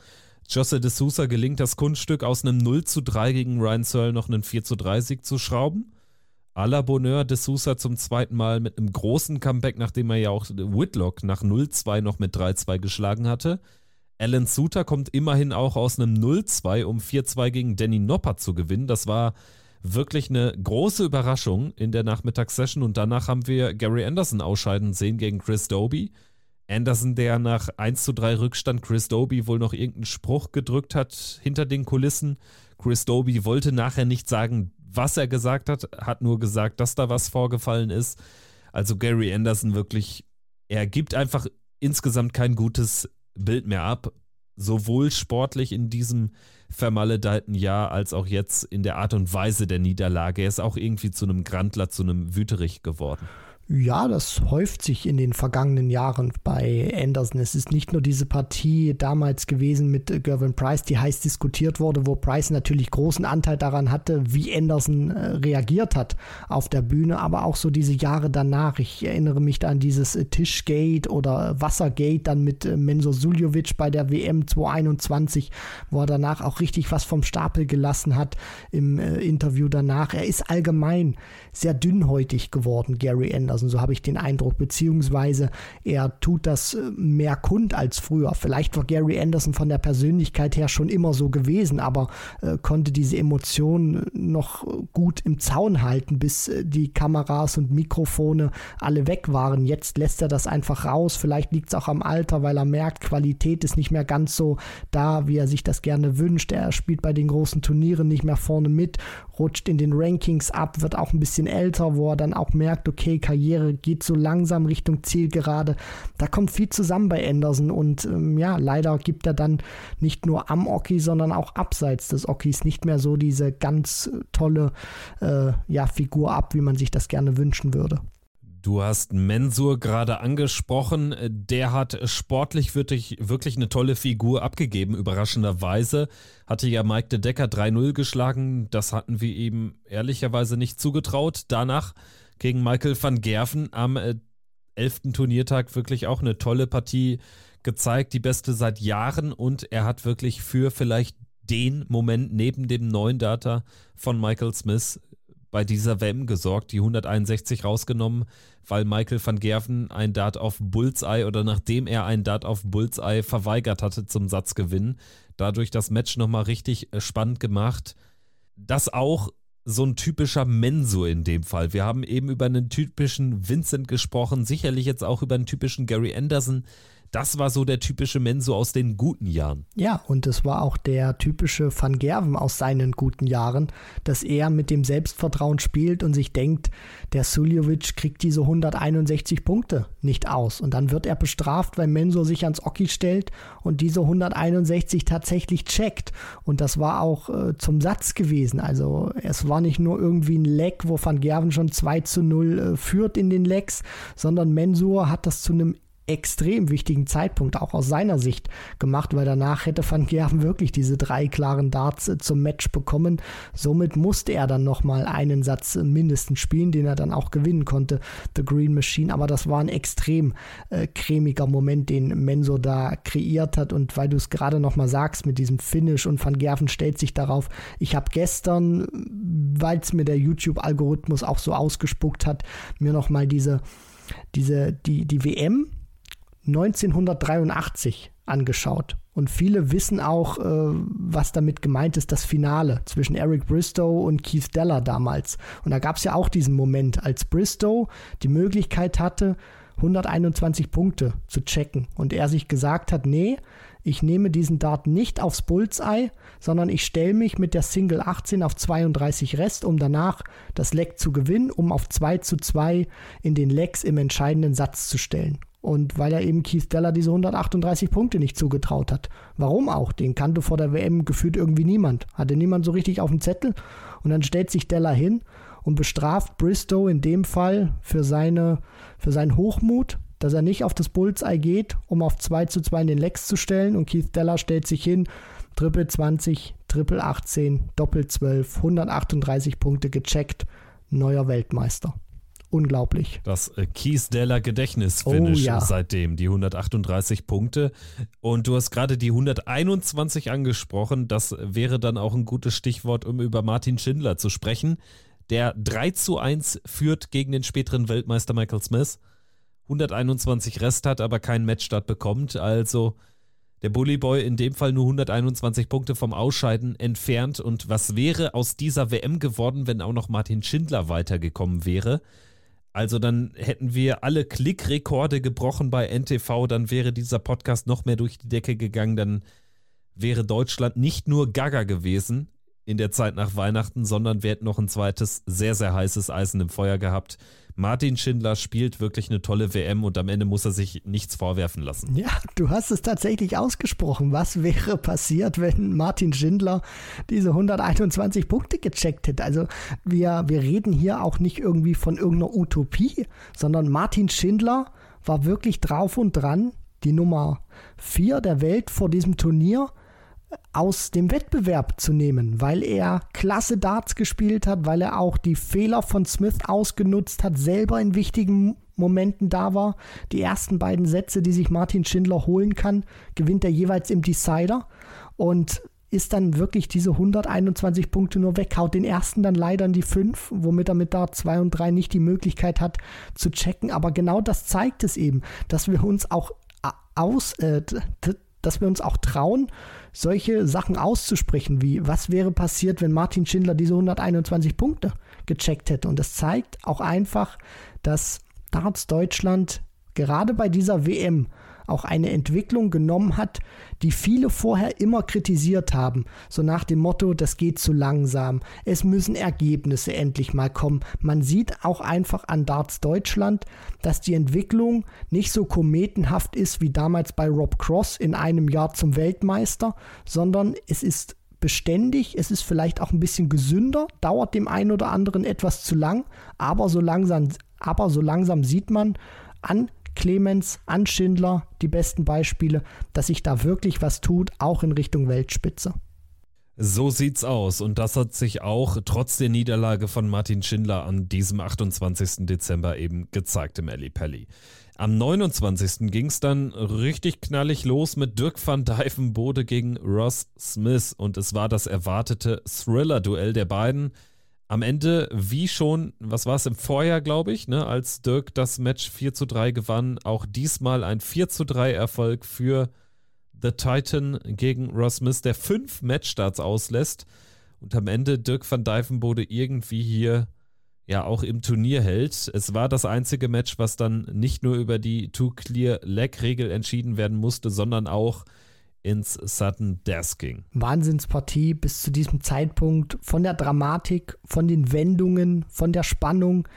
Josse de Sousa gelingt das Kunststück aus einem 0 zu 3 gegen Ryan Searle noch einen 4 zu 3 Sieg zu schrauben. A la Bonheur de Sousa zum zweiten Mal mit einem großen Comeback, nachdem er ja auch Whitlock nach 0-2 noch mit 3-2 geschlagen hatte. Alan Suter kommt immerhin auch aus einem 0-2, um 4-2 gegen Danny Noppert zu gewinnen. Das war wirklich eine große Überraschung in der Nachmittagssession und danach haben wir Gary Anderson ausscheiden sehen gegen Chris Doby. Anderson, der nach 1 zu 3 Rückstand Chris Doby wohl noch irgendeinen Spruch gedrückt hat hinter den Kulissen. Chris Doby wollte nachher nicht sagen, was er gesagt hat, hat nur gesagt, dass da was vorgefallen ist. Also Gary Anderson wirklich, er gibt einfach insgesamt kein gutes Bild mehr ab, sowohl sportlich in diesem vermaledeiten Jahr als auch jetzt in der Art und Weise der Niederlage. Er ist auch irgendwie zu einem Grandler, zu einem Wüterich geworden. Ja, das häuft sich in den vergangenen Jahren bei Anderson. Es ist nicht nur diese Partie damals gewesen mit Gervin Price, die heiß diskutiert wurde, wo Price natürlich großen Anteil daran hatte, wie Anderson äh, reagiert hat auf der Bühne, aber auch so diese Jahre danach. Ich erinnere mich an dieses äh, Tischgate oder Wassergate dann mit äh, Menzo Suljovic bei der WM 2021, wo er danach auch richtig was vom Stapel gelassen hat im Interview danach. Er ist allgemein sehr dünnhäutig geworden, Gary Anderson, so habe ich den Eindruck, beziehungsweise er tut das äh, mehr kund als früher. Vielleicht war Gary Anderson von der Persönlichkeit her schon immer so gewesen, aber äh, konnte diese Emotionen noch gut im Zaun halten, bis äh, die Kameras und Mikrofone alle weg waren. Jetzt lässt er das einfach raus. Vielleicht liegt es auch am Alter, weil er merkt, Qualität ist nicht mehr ganz so da, wie er sich das gerne wünscht. Er spielt bei den großen Turnieren nicht mehr vorne mit, rutscht in den Rankings ab, wird auch ein bisschen älter, wo er dann auch merkt, okay, Karriere geht so langsam Richtung Zielgerade. Da kommt viel zusammen bei Anderson und ähm, ja, leider gibt er dann nicht nur am Oki, sondern auch abseits des Okis nicht mehr so diese ganz tolle äh, ja, Figur ab, wie man sich das gerne wünschen würde. Du hast Mensur gerade angesprochen. Der hat sportlich wirklich, wirklich eine tolle Figur abgegeben, überraschenderweise. Hatte ja Mike de Decker 3-0 geschlagen. Das hatten wir ihm ehrlicherweise nicht zugetraut. Danach gegen Michael van Gerven am 11. Äh, Turniertag wirklich auch eine tolle Partie gezeigt. Die beste seit Jahren. Und er hat wirklich für vielleicht den Moment neben dem neuen Data von Michael Smith bei dieser WM gesorgt, die 161 rausgenommen, weil Michael van Gerven ein Dart auf Bullseye oder nachdem er ein Dart auf Bullseye verweigert hatte zum Satzgewinn, dadurch das Match nochmal richtig äh, spannend gemacht. Das auch so ein typischer Mensur in dem Fall. Wir haben eben über einen typischen Vincent gesprochen, sicherlich jetzt auch über einen typischen Gary Anderson. Das war so der typische Menso aus den guten Jahren. Ja, und es war auch der typische Van Gerven aus seinen guten Jahren, dass er mit dem Selbstvertrauen spielt und sich denkt, der Suljovic kriegt diese 161 Punkte nicht aus. Und dann wird er bestraft, weil Menso sich ans Oki stellt und diese 161 tatsächlich checkt. Und das war auch äh, zum Satz gewesen. Also es war nicht nur irgendwie ein Leck, wo Van Gerven schon 2 zu 0 äh, führt in den Lecks, sondern Mensur hat das zu einem extrem wichtigen Zeitpunkt auch aus seiner Sicht gemacht, weil danach hätte Van Gerven wirklich diese drei klaren Darts äh, zum Match bekommen. Somit musste er dann nochmal einen Satz äh, mindestens spielen, den er dann auch gewinnen konnte, The Green Machine. Aber das war ein extrem äh, cremiger Moment, den Menso da kreiert hat. Und weil du es gerade nochmal sagst mit diesem Finish und Van Gerven stellt sich darauf, ich habe gestern, weil es mir der YouTube-Algorithmus auch so ausgespuckt hat, mir nochmal diese diese, die, die WM 1983 angeschaut. Und viele wissen auch, äh, was damit gemeint ist, das Finale zwischen Eric Bristow und Keith Deller damals. Und da gab es ja auch diesen Moment, als Bristow die Möglichkeit hatte, 121 Punkte zu checken. Und er sich gesagt hat, nee, ich nehme diesen Dart nicht aufs Bullseye, sondern ich stelle mich mit der Single 18 auf 32 Rest, um danach das Leck zu gewinnen, um auf 2 zu 2 in den Lecks im entscheidenden Satz zu stellen. Und weil er eben Keith Deller diese 138 Punkte nicht zugetraut hat. Warum auch? Den kannte vor der WM gefühlt irgendwie niemand. Hatte niemand so richtig auf dem Zettel. Und dann stellt sich Deller hin und bestraft Bristow in dem Fall für, seine, für seinen Hochmut, dass er nicht auf das Bullseye geht, um auf 2 zu 2 in den Lex zu stellen. Und Keith Deller stellt sich hin, Triple 20, Triple 18, Doppel 12, 138 Punkte gecheckt, neuer Weltmeister unglaublich. Das äh, Kiesdeller Gedächtnisfinish oh, ja. seitdem, die 138 Punkte. Und du hast gerade die 121 angesprochen. Das wäre dann auch ein gutes Stichwort, um über Martin Schindler zu sprechen. Der 3 zu 1 führt gegen den späteren Weltmeister Michael Smith. 121 Rest hat, aber keinen Matchstart bekommt. Also der Bullyboy in dem Fall nur 121 Punkte vom Ausscheiden entfernt. Und was wäre aus dieser WM geworden, wenn auch noch Martin Schindler weitergekommen wäre? Also dann hätten wir alle Klickrekorde gebrochen bei NTV, dann wäre dieser Podcast noch mehr durch die Decke gegangen, dann wäre Deutschland nicht nur Gaga gewesen in der Zeit nach Weihnachten, sondern wir hätten noch ein zweites sehr, sehr heißes Eisen im Feuer gehabt. Martin Schindler spielt wirklich eine tolle WM und am Ende muss er sich nichts vorwerfen lassen. Ja, du hast es tatsächlich ausgesprochen. Was wäre passiert, wenn Martin Schindler diese 121 Punkte gecheckt hätte? Also wir, wir reden hier auch nicht irgendwie von irgendeiner Utopie, sondern Martin Schindler war wirklich drauf und dran, die Nummer 4 der Welt vor diesem Turnier aus dem Wettbewerb zu nehmen, weil er klasse Darts gespielt hat, weil er auch die Fehler von Smith ausgenutzt hat, selber in wichtigen Momenten da war. Die ersten beiden Sätze, die sich Martin Schindler holen kann, gewinnt er jeweils im Decider und ist dann wirklich diese 121 Punkte nur weg, haut den ersten dann leider in die 5, womit er mit Dart 2 und 3 nicht die Möglichkeit hat zu checken. Aber genau das zeigt es eben, dass wir uns auch aus, äh, dass wir uns auch trauen, solche Sachen auszusprechen, wie was wäre passiert, wenn Martin Schindler diese 121 Punkte gecheckt hätte. Und das zeigt auch einfach, dass Darts Deutschland gerade bei dieser WM auch eine Entwicklung genommen hat, die viele vorher immer kritisiert haben. So nach dem Motto, das geht zu langsam, es müssen Ergebnisse endlich mal kommen. Man sieht auch einfach an Darts Deutschland, dass die Entwicklung nicht so kometenhaft ist wie damals bei Rob Cross in einem Jahr zum Weltmeister, sondern es ist beständig, es ist vielleicht auch ein bisschen gesünder, dauert dem einen oder anderen etwas zu lang, aber so langsam, aber so langsam sieht man an Clemens, an Schindler die besten Beispiele, dass sich da wirklich was tut, auch in Richtung Weltspitze. So sieht's aus und das hat sich auch trotz der Niederlage von Martin Schindler an diesem 28. Dezember eben gezeigt im Ali Pelli. Am 29. ging es dann richtig knallig los mit Dirk van Dijvenbode gegen Ross Smith und es war das erwartete Thriller-Duell der beiden am Ende, wie schon, was war es im Vorjahr, glaube ich, ne, als Dirk das Match 4 zu 3 gewann, auch diesmal ein 4 zu 3 Erfolg für The Titan gegen Ross Smith, der fünf Matchstarts auslässt und am Ende Dirk van Dijvenbode irgendwie hier ja auch im Turnier hält. Es war das einzige Match, was dann nicht nur über die Two-Clear-Leg-Regel entschieden werden musste, sondern auch ins Sudden Death ging. Wahnsinnspartie bis zu diesem Zeitpunkt von der Dramatik, von den Wendungen, von der Spannung.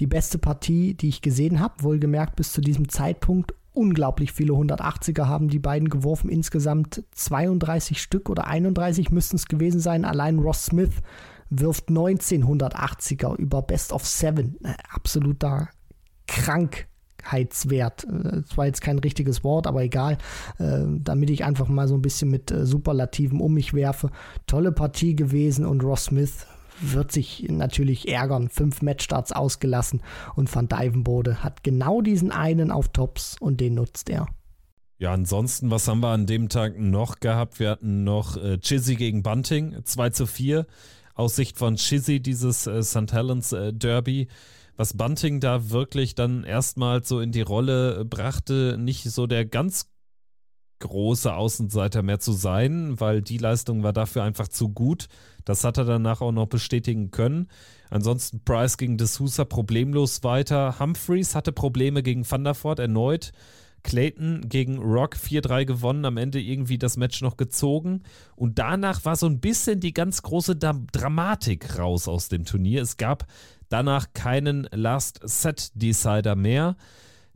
Die beste Partie, die ich gesehen habe, wohlgemerkt bis zu diesem Zeitpunkt. Unglaublich viele 180er haben die beiden geworfen, insgesamt 32 Stück oder 31 müssten es gewesen sein. Allein Ross Smith wirft 1980er über Best of Seven. Absoluter Krankheitswert. Das war jetzt kein richtiges Wort, aber egal. Äh, damit ich einfach mal so ein bisschen mit äh, Superlativen um mich werfe. Tolle Partie gewesen und Ross Smith wird sich natürlich ärgern. Fünf Matchstarts ausgelassen und Van Dyvenbode hat genau diesen einen auf Tops und den nutzt er. Ja, ansonsten, was haben wir an dem Tag noch gehabt? Wir hatten noch äh, Chizzy gegen Bunting, 2 zu 4 aus Sicht von Chizzy dieses äh, St. Helens äh, Derby. Was Bunting da wirklich dann erstmals so in die Rolle brachte, nicht so der ganz große Außenseiter mehr zu sein, weil die Leistung war dafür einfach zu gut. Das hat er danach auch noch bestätigen können. Ansonsten Price gegen D'Souza problemlos weiter. Humphreys hatte Probleme gegen Thunderford erneut. Clayton gegen Rock 4-3 gewonnen, am Ende irgendwie das Match noch gezogen. Und danach war so ein bisschen die ganz große Dramatik raus aus dem Turnier. Es gab danach keinen Last-Set-Decider mehr.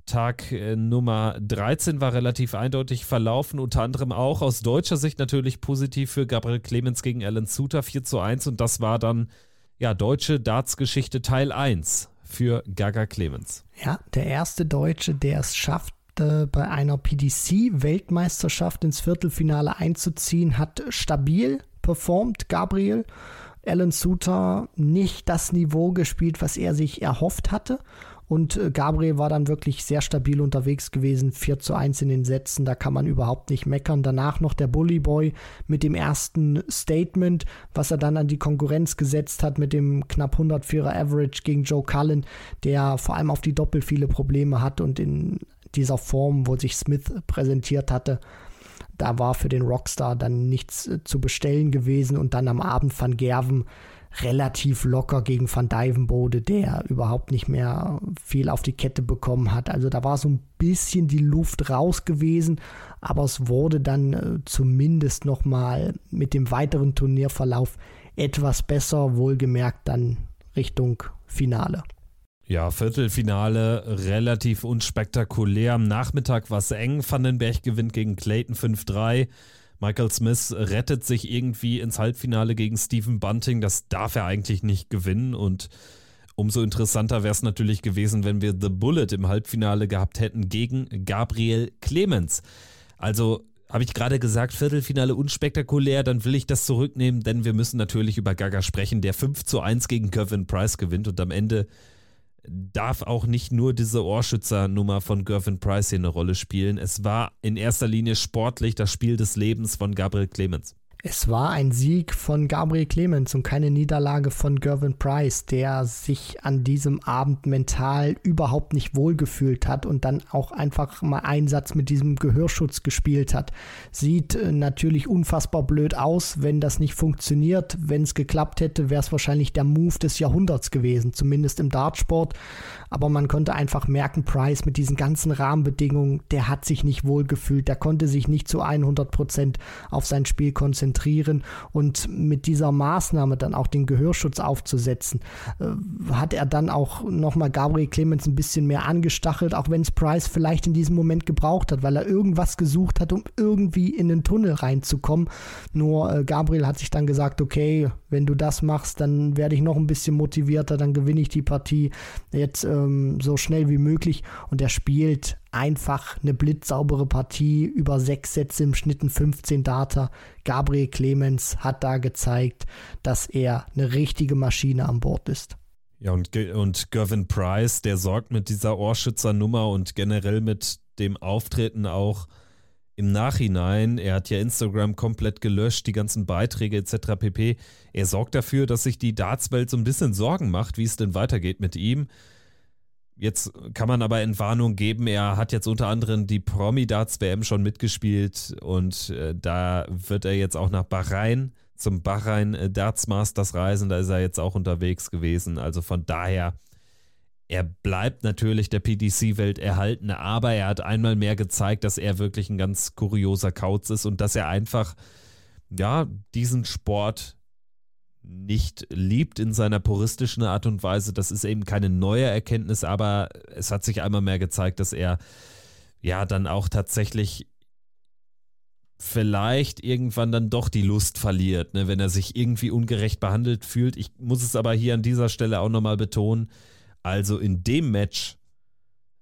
Tag äh, Nummer 13 war relativ eindeutig verlaufen, unter anderem auch aus deutscher Sicht natürlich positiv für Gabriel Clemens gegen Alan Suter 4 zu 1 und das war dann ja deutsche Darts-Geschichte Teil 1 für Gaga Clemens. Ja, der erste Deutsche, der es schafft, bei einer PDC-Weltmeisterschaft ins Viertelfinale einzuziehen, hat stabil performt, Gabriel. Alan Suter nicht das Niveau gespielt, was er sich erhofft hatte. Und äh, Gabriel war dann wirklich sehr stabil unterwegs gewesen, 4 zu 1 in den Sätzen, da kann man überhaupt nicht meckern. Danach noch der Bully Boy mit dem ersten Statement, was er dann an die Konkurrenz gesetzt hat mit dem knapp 104er Average gegen Joe Cullen, der vor allem auf die Doppel viele Probleme hat und in dieser Form, wo sich Smith präsentiert hatte, da war für den Rockstar dann nichts äh, zu bestellen gewesen und dann am Abend Van Gerven relativ locker gegen Van Dyvenbode, der überhaupt nicht mehr viel auf die Kette bekommen hat. Also da war so ein bisschen die Luft raus gewesen, aber es wurde dann äh, zumindest nochmal mit dem weiteren Turnierverlauf etwas besser, wohlgemerkt dann Richtung Finale. Ja, Viertelfinale relativ unspektakulär. Am Nachmittag war es eng. Vandenberg gewinnt gegen Clayton 5-3. Michael Smith rettet sich irgendwie ins Halbfinale gegen Stephen Bunting. Das darf er eigentlich nicht gewinnen. Und umso interessanter wäre es natürlich gewesen, wenn wir The Bullet im Halbfinale gehabt hätten gegen Gabriel Clemens. Also habe ich gerade gesagt, Viertelfinale unspektakulär, dann will ich das zurücknehmen, denn wir müssen natürlich über Gaga sprechen, der 5 zu 1 gegen Kevin Price gewinnt und am Ende darf auch nicht nur diese Ohrschützernummer von Gervin Price hier eine Rolle spielen. Es war in erster Linie sportlich das Spiel des Lebens von Gabriel Clemens. Es war ein Sieg von Gabriel Clemens und keine Niederlage von Gervin Price, der sich an diesem Abend mental überhaupt nicht wohlgefühlt hat und dann auch einfach mal Einsatz mit diesem Gehörschutz gespielt hat. Sieht äh, natürlich unfassbar blöd aus, wenn das nicht funktioniert. Wenn es geklappt hätte, wäre es wahrscheinlich der Move des Jahrhunderts gewesen, zumindest im Dartsport. Aber man konnte einfach merken, Price mit diesen ganzen Rahmenbedingungen, der hat sich nicht wohlgefühlt, der konnte sich nicht zu 100 Prozent auf sein Spiel konzentrieren. Und mit dieser Maßnahme dann auch den Gehörschutz aufzusetzen, äh, hat er dann auch nochmal Gabriel Clemens ein bisschen mehr angestachelt, auch wenn es Price vielleicht in diesem Moment gebraucht hat, weil er irgendwas gesucht hat, um irgendwie in den Tunnel reinzukommen. Nur äh, Gabriel hat sich dann gesagt, okay, wenn du das machst, dann werde ich noch ein bisschen motivierter, dann gewinne ich die Partie. Jetzt ähm, so schnell wie möglich und er spielt einfach eine blitzsaubere Partie über sechs Sätze im Schnitt 15 Data. Gabriel Clemens hat da gezeigt, dass er eine richtige Maschine an Bord ist. Ja, und, und Gervin Price, der sorgt mit dieser Ohrschützernummer und generell mit dem Auftreten auch im Nachhinein, er hat ja Instagram komplett gelöscht, die ganzen Beiträge etc. pp. Er sorgt dafür, dass sich die Dartswelt so ein bisschen Sorgen macht, wie es denn weitergeht mit ihm. Jetzt kann man aber Entwarnung geben, er hat jetzt unter anderem die Promi Darts WM schon mitgespielt und äh, da wird er jetzt auch nach Bahrain zum Bahrain äh, Darts Masters reisen, da ist er jetzt auch unterwegs gewesen. Also von daher, er bleibt natürlich der PDC-Welt erhalten, aber er hat einmal mehr gezeigt, dass er wirklich ein ganz kurioser Kauz ist und dass er einfach, ja, diesen Sport nicht liebt in seiner puristischen Art und Weise. Das ist eben keine neue Erkenntnis, aber es hat sich einmal mehr gezeigt, dass er ja dann auch tatsächlich vielleicht irgendwann dann doch die Lust verliert, ne, wenn er sich irgendwie ungerecht behandelt fühlt. Ich muss es aber hier an dieser Stelle auch nochmal betonen. Also in dem Match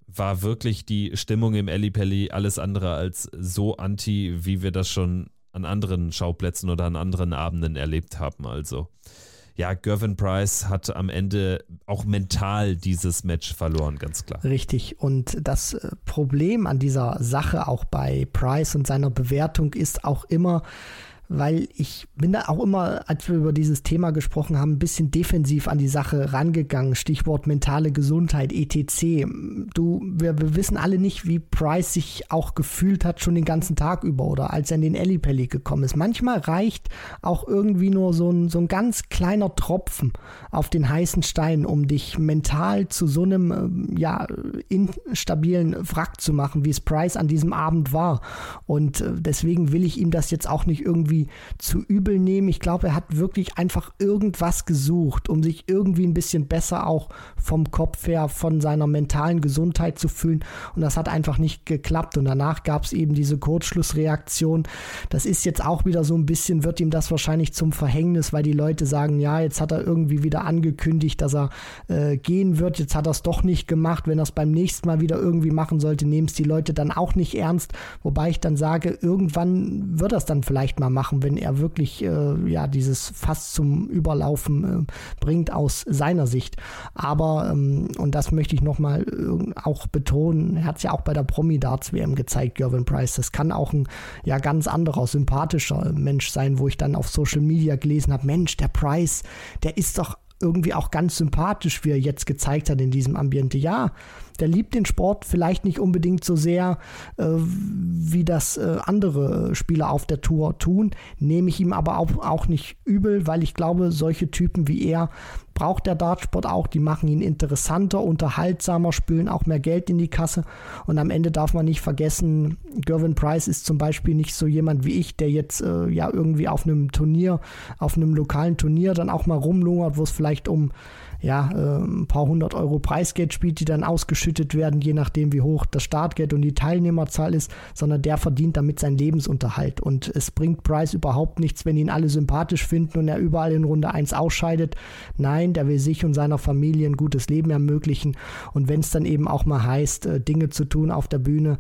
war wirklich die Stimmung im Pelli alles andere als so anti, wie wir das schon an anderen Schauplätzen oder an anderen Abenden erlebt haben. Also ja, Gervin Price hat am Ende auch mental dieses Match verloren, ganz klar. Richtig. Und das äh, Problem an dieser Sache auch bei Price und seiner Bewertung ist auch immer, weil ich bin da auch immer, als wir über dieses Thema gesprochen haben, ein bisschen defensiv an die Sache rangegangen. Stichwort mentale Gesundheit, etc. Du, wir, wir wissen alle nicht, wie Price sich auch gefühlt hat schon den ganzen Tag über oder als er in den Ellipelli gekommen ist. Manchmal reicht auch irgendwie nur so ein, so ein ganz kleiner Tropfen auf den heißen Stein, um dich mental zu so einem ähm, ja, instabilen Wrack zu machen, wie es Price an diesem Abend war. Und äh, deswegen will ich ihm das jetzt auch nicht irgendwie irgendwie zu übel nehmen. Ich glaube, er hat wirklich einfach irgendwas gesucht, um sich irgendwie ein bisschen besser auch vom Kopf her, von seiner mentalen Gesundheit zu fühlen. Und das hat einfach nicht geklappt. Und danach gab es eben diese Kurzschlussreaktion. Das ist jetzt auch wieder so ein bisschen, wird ihm das wahrscheinlich zum Verhängnis, weil die Leute sagen, ja, jetzt hat er irgendwie wieder angekündigt, dass er äh, gehen wird. Jetzt hat er es doch nicht gemacht. Wenn er es beim nächsten Mal wieder irgendwie machen sollte, nehmen es die Leute dann auch nicht ernst. Wobei ich dann sage, irgendwann wird er es dann vielleicht mal machen machen, wenn er wirklich äh, ja dieses Fass zum Überlaufen äh, bringt aus seiner Sicht. Aber ähm, und das möchte ich nochmal äh, auch betonen, er hat es ja auch bei der Promi Darts WM gezeigt, Gervin Price. Das kann auch ein ja ganz anderer, sympathischer Mensch sein, wo ich dann auf Social Media gelesen habe, Mensch, der Price, der ist doch irgendwie auch ganz sympathisch, wie er jetzt gezeigt hat in diesem Ambiente. Ja, der liebt den Sport vielleicht nicht unbedingt so sehr, äh, wie das äh, andere Spieler auf der Tour tun, nehme ich ihm aber auch, auch nicht übel, weil ich glaube, solche Typen wie er braucht der Dartsport auch. Die machen ihn interessanter, unterhaltsamer, spülen auch mehr Geld in die Kasse. Und am Ende darf man nicht vergessen, Gervin Price ist zum Beispiel nicht so jemand wie ich, der jetzt äh, ja irgendwie auf einem Turnier, auf einem lokalen Turnier dann auch mal rumlungert, wo es vielleicht um ja, äh, ein paar hundert Euro Preisgeld spielt, die dann ausgeschüttet werden, je nachdem wie hoch das Startgeld und die Teilnehmerzahl ist, sondern der verdient damit seinen Lebensunterhalt. Und es bringt Price überhaupt nichts, wenn ihn alle sympathisch finden und er überall in Runde 1 ausscheidet. Nein, der will sich und seiner Familie ein gutes Leben ermöglichen. Und wenn es dann eben auch mal heißt, äh, Dinge zu tun auf der Bühne,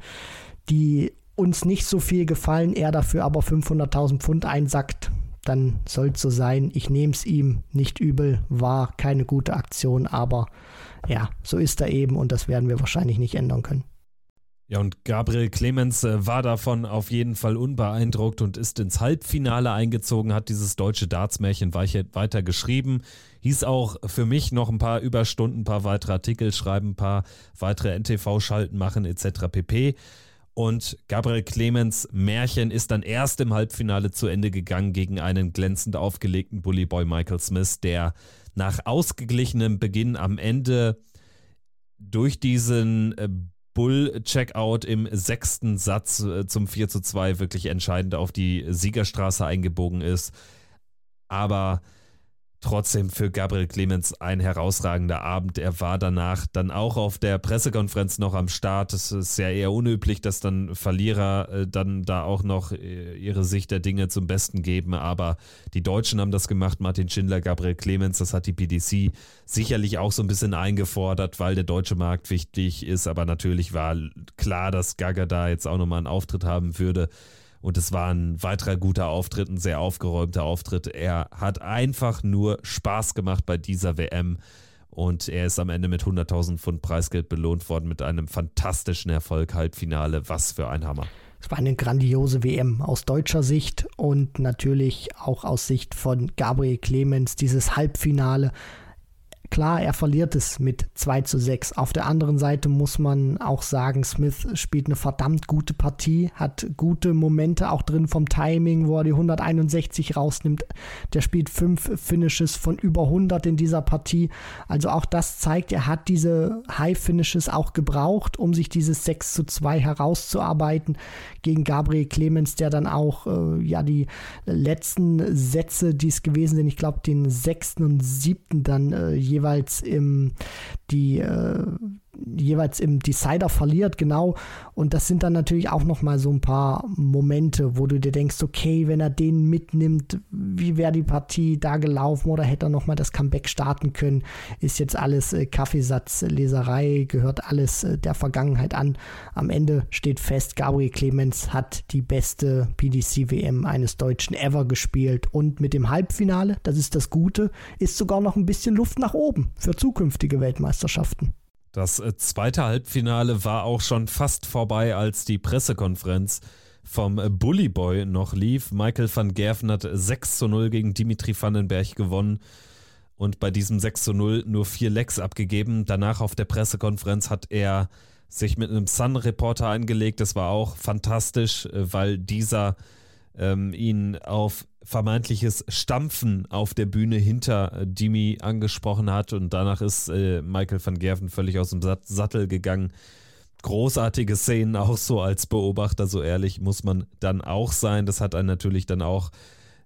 die uns nicht so viel gefallen, er dafür aber 500.000 Pfund einsackt, dann soll es so sein. Ich nehme es ihm nicht übel, war keine gute Aktion, aber ja, so ist er eben und das werden wir wahrscheinlich nicht ändern können. Ja, und Gabriel Clemens äh, war davon auf jeden Fall unbeeindruckt und ist ins Halbfinale eingezogen, hat dieses deutsche Dartsmärchen weiter geschrieben. Hieß auch für mich noch ein paar Überstunden, ein paar weitere Artikel schreiben, ein paar weitere NTV-Schalten machen etc. pp. Und Gabriel Clemens Märchen ist dann erst im Halbfinale zu Ende gegangen gegen einen glänzend aufgelegten Bullyboy Michael Smith, der nach ausgeglichenem Beginn am Ende durch diesen äh, Bull-Checkout im sechsten Satz äh, zum 4 zu 2 wirklich entscheidend auf die Siegerstraße eingebogen ist. Aber trotzdem für Gabriel Clemens ein herausragender Abend. Er war danach dann auch auf der Pressekonferenz noch am Start. Es ist ja eher unüblich, dass dann Verlierer äh, dann da auch noch äh, ihre Sicht der Dinge zum Besten geben. Aber die Deutschen haben das gemacht. Martin Schindler, Gabriel Clemens, das hat die PDC sicherlich auch so ein bisschen eingefordert, weil der deutsche Markt wichtig ist. Aber natürlich war klar, dass Gaga da jetzt auch nochmal einen Auftritt haben würde. Und es war ein weiterer guter Auftritt, ein sehr aufgeräumter Auftritt. Er hat einfach nur Spaß gemacht bei dieser WM. Und er ist am Ende mit 100.000 Pfund Preisgeld belohnt worden mit einem fantastischen Erfolg, Halbfinale. Was für ein Hammer. Es war eine grandiose WM aus deutscher Sicht und natürlich auch aus Sicht von Gabriel Clemens. Dieses Halbfinale Klar, er verliert es mit 2 zu 6. Auf der anderen Seite muss man auch sagen, Smith spielt eine verdammt gute Partie, hat gute Momente auch drin vom Timing, wo er die 161 rausnimmt. Der spielt fünf Finishes von über 100 in dieser Partie. Also auch das zeigt, er hat diese High Finishes auch gebraucht, um sich dieses 6 zu 2 herauszuarbeiten gegen Gabriel Clemens, der dann auch äh, ja die letzten Sätze, die es gewesen sind, ich glaube den sechsten und siebten dann äh, jeweils im die äh, jeweils im Decider verliert, genau. Und das sind dann natürlich auch nochmal so ein paar Momente, wo du dir denkst, okay, wenn er den mitnimmt, wie wäre die Partie da gelaufen oder hätte er nochmal das Comeback starten können? Ist jetzt alles äh, Kaffeesatzleserei, gehört alles äh, der Vergangenheit an. Am Ende steht fest, Gabriel Clemens hat die beste PDC-WM eines Deutschen ever gespielt und mit dem Halbfinale, das ist das Gute, ist sogar noch ein bisschen Luft nach oben für zukünftige Weltmeisterschaften. Das äh, zweite Halbfinale war auch schon fast vorbei, als die Pressekonferenz vom äh, Bully Boy noch lief. Michael van Gerven hat 6 zu 0 gegen Dimitri Vandenberg gewonnen und bei diesem 6 zu 0 nur vier Lecks abgegeben. Danach auf der Pressekonferenz hat er sich mit einem Sun-Reporter eingelegt. Das war auch fantastisch, äh, weil dieser ähm, ihn auf vermeintliches Stampfen auf der Bühne hinter äh, Dimi angesprochen hat und danach ist äh, Michael van Gerven völlig aus dem Sattel gegangen. Großartige Szenen auch so als Beobachter, so ehrlich muss man dann auch sein. Das hat einen natürlich dann auch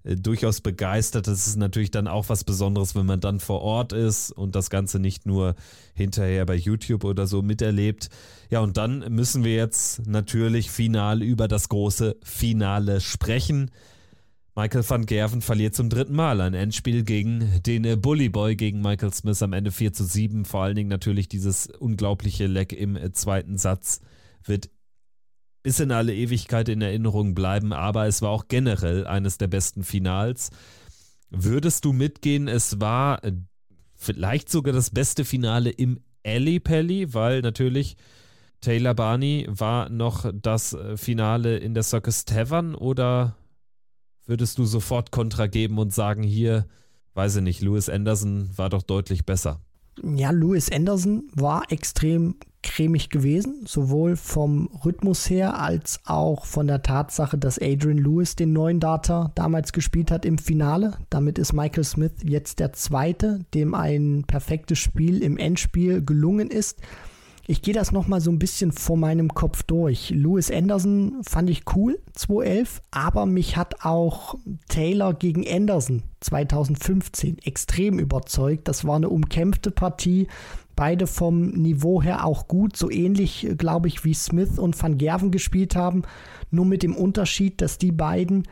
äh, durchaus begeistert. Das ist natürlich dann auch was Besonderes, wenn man dann vor Ort ist und das Ganze nicht nur hinterher bei YouTube oder so miterlebt. Ja, und dann müssen wir jetzt natürlich final über das große Finale sprechen. Michael van Gerven verliert zum dritten Mal ein Endspiel gegen den Bully Boy, gegen Michael Smith am Ende 4 zu 7. Vor allen Dingen natürlich dieses unglaubliche Leck im zweiten Satz wird bis in alle Ewigkeit in Erinnerung bleiben, aber es war auch generell eines der besten Finals. Würdest du mitgehen, es war vielleicht sogar das beste Finale im Alley Pally, weil natürlich Taylor Barney war noch das Finale in der Circus Tavern oder würdest du sofort Kontra geben und sagen, hier, weiß ich nicht, Louis Anderson war doch deutlich besser. Ja, Louis Anderson war extrem cremig gewesen, sowohl vom Rhythmus her als auch von der Tatsache, dass Adrian Lewis den neuen Data damals gespielt hat im Finale. Damit ist Michael Smith jetzt der Zweite, dem ein perfektes Spiel im Endspiel gelungen ist. Ich gehe das nochmal so ein bisschen vor meinem Kopf durch. Louis Anderson fand ich cool, 2011, aber mich hat auch Taylor gegen Anderson 2015 extrem überzeugt. Das war eine umkämpfte Partie. Beide vom Niveau her auch gut, so ähnlich, glaube ich, wie Smith und Van Gerven gespielt haben. Nur mit dem Unterschied, dass die beiden